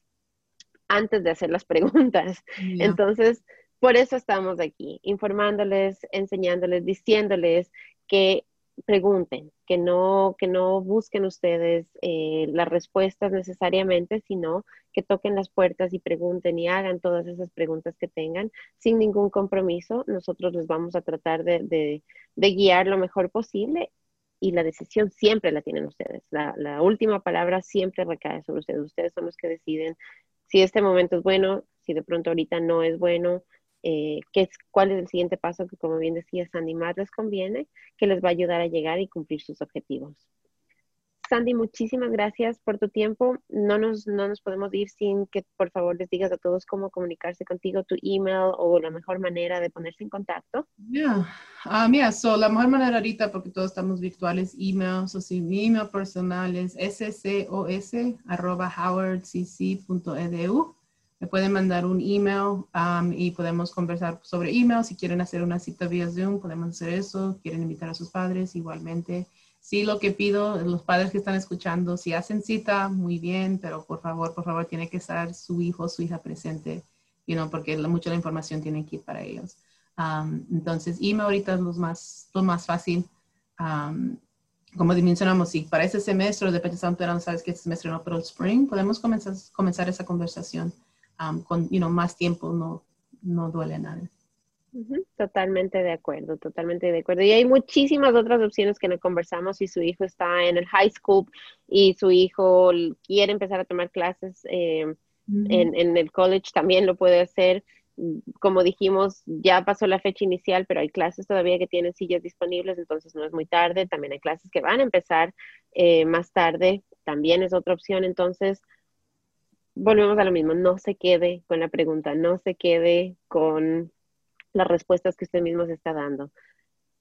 antes de hacer las preguntas. Entonces, por eso estamos aquí, informándoles, enseñándoles, diciéndoles que pregunten, que no, que no busquen ustedes eh, las respuestas necesariamente, sino que toquen las puertas y pregunten y hagan todas esas preguntas que tengan sin ningún compromiso. Nosotros les vamos a tratar de, guiar lo mejor posible y la decisión siempre la tienen ustedes. La, la última palabra siempre recae sobre ustedes. Ustedes son los que deciden si este momento es bueno, si de pronto ahorita no es bueno, eh, qué es, cuál es el siguiente paso que, como bien decía Sandy, más les conviene, que les va a ayudar a llegar y cumplir sus objetivos. Sandy, muchísimas gracias por tu tiempo. No nos, no nos podemos ir sin que por favor les digas a todos cómo comunicarse contigo, tu email o la mejor manera de ponerse en contacto. Yeah. Uh, mira, so, la mejor manera ahorita, porque todos estamos virtuales, email, so, si mi email personal es scos.howardcc.edu. Me pueden mandar un email um, y podemos conversar sobre email. Si quieren hacer una cita vía Zoom, podemos hacer eso. Quieren invitar a sus padres, igualmente sí lo que pido, los padres que están escuchando, si hacen cita, muy bien, pero por favor, por favor, tiene que estar su hijo su hija presente, you know, porque mucha la información tiene que ir para ellos. Um, entonces, email ahorita es lo más, lo más fácil. Um, como mencionamos, si para ese semestre, de repente están no sabes que este semestre no, pero el spring, podemos comenzar, comenzar esa conversación um, con, you know, más tiempo, no, no duele nada. Totalmente de acuerdo, totalmente de acuerdo. Y hay muchísimas otras opciones que no conversamos. Si su hijo está en el high school y su hijo quiere empezar a tomar clases eh, en, el college, también lo puede hacer. Como dijimos, ya pasó la fecha inicial, pero hay clases todavía que tienen sillas disponibles, entonces no es muy tarde. También hay clases que van a empezar eh, más tarde, también es otra opción. Entonces, volvemos a lo mismo, no se quede con la pregunta, no se quede con las respuestas que usted mismo se está dando.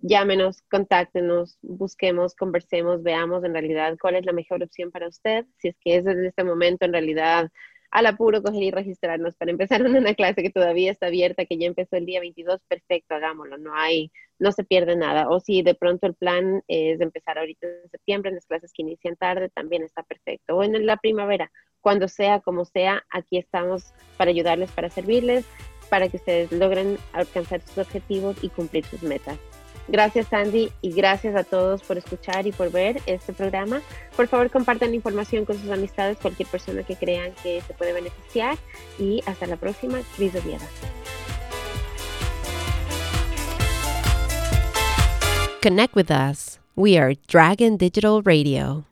Llámenos, contáctenos, busquemos, conversemos, veamos en realidad cuál es la mejor opción para usted. Si es que es en este momento en realidad al apuro coger y registrarnos para empezar una clase que todavía está abierta, que ya empezó el día 22, perfecto, hagámoslo, no hay, no se pierde nada. O si de pronto el plan es empezar ahorita en septiembre, en las clases que inician tarde, también está perfecto. O en la primavera, cuando sea, como sea, aquí estamos para ayudarles, para servirles para que ustedes logren alcanzar sus objetivos y cumplir sus metas. Gracias Sandy y gracias a todos por escuchar y por ver este programa. Por favor compartan información con sus amistades, cualquier persona que crean que se puede beneficiar y hasta la próxima. Cris Oviedo. Connect with us. We are Dragon Digital Radio.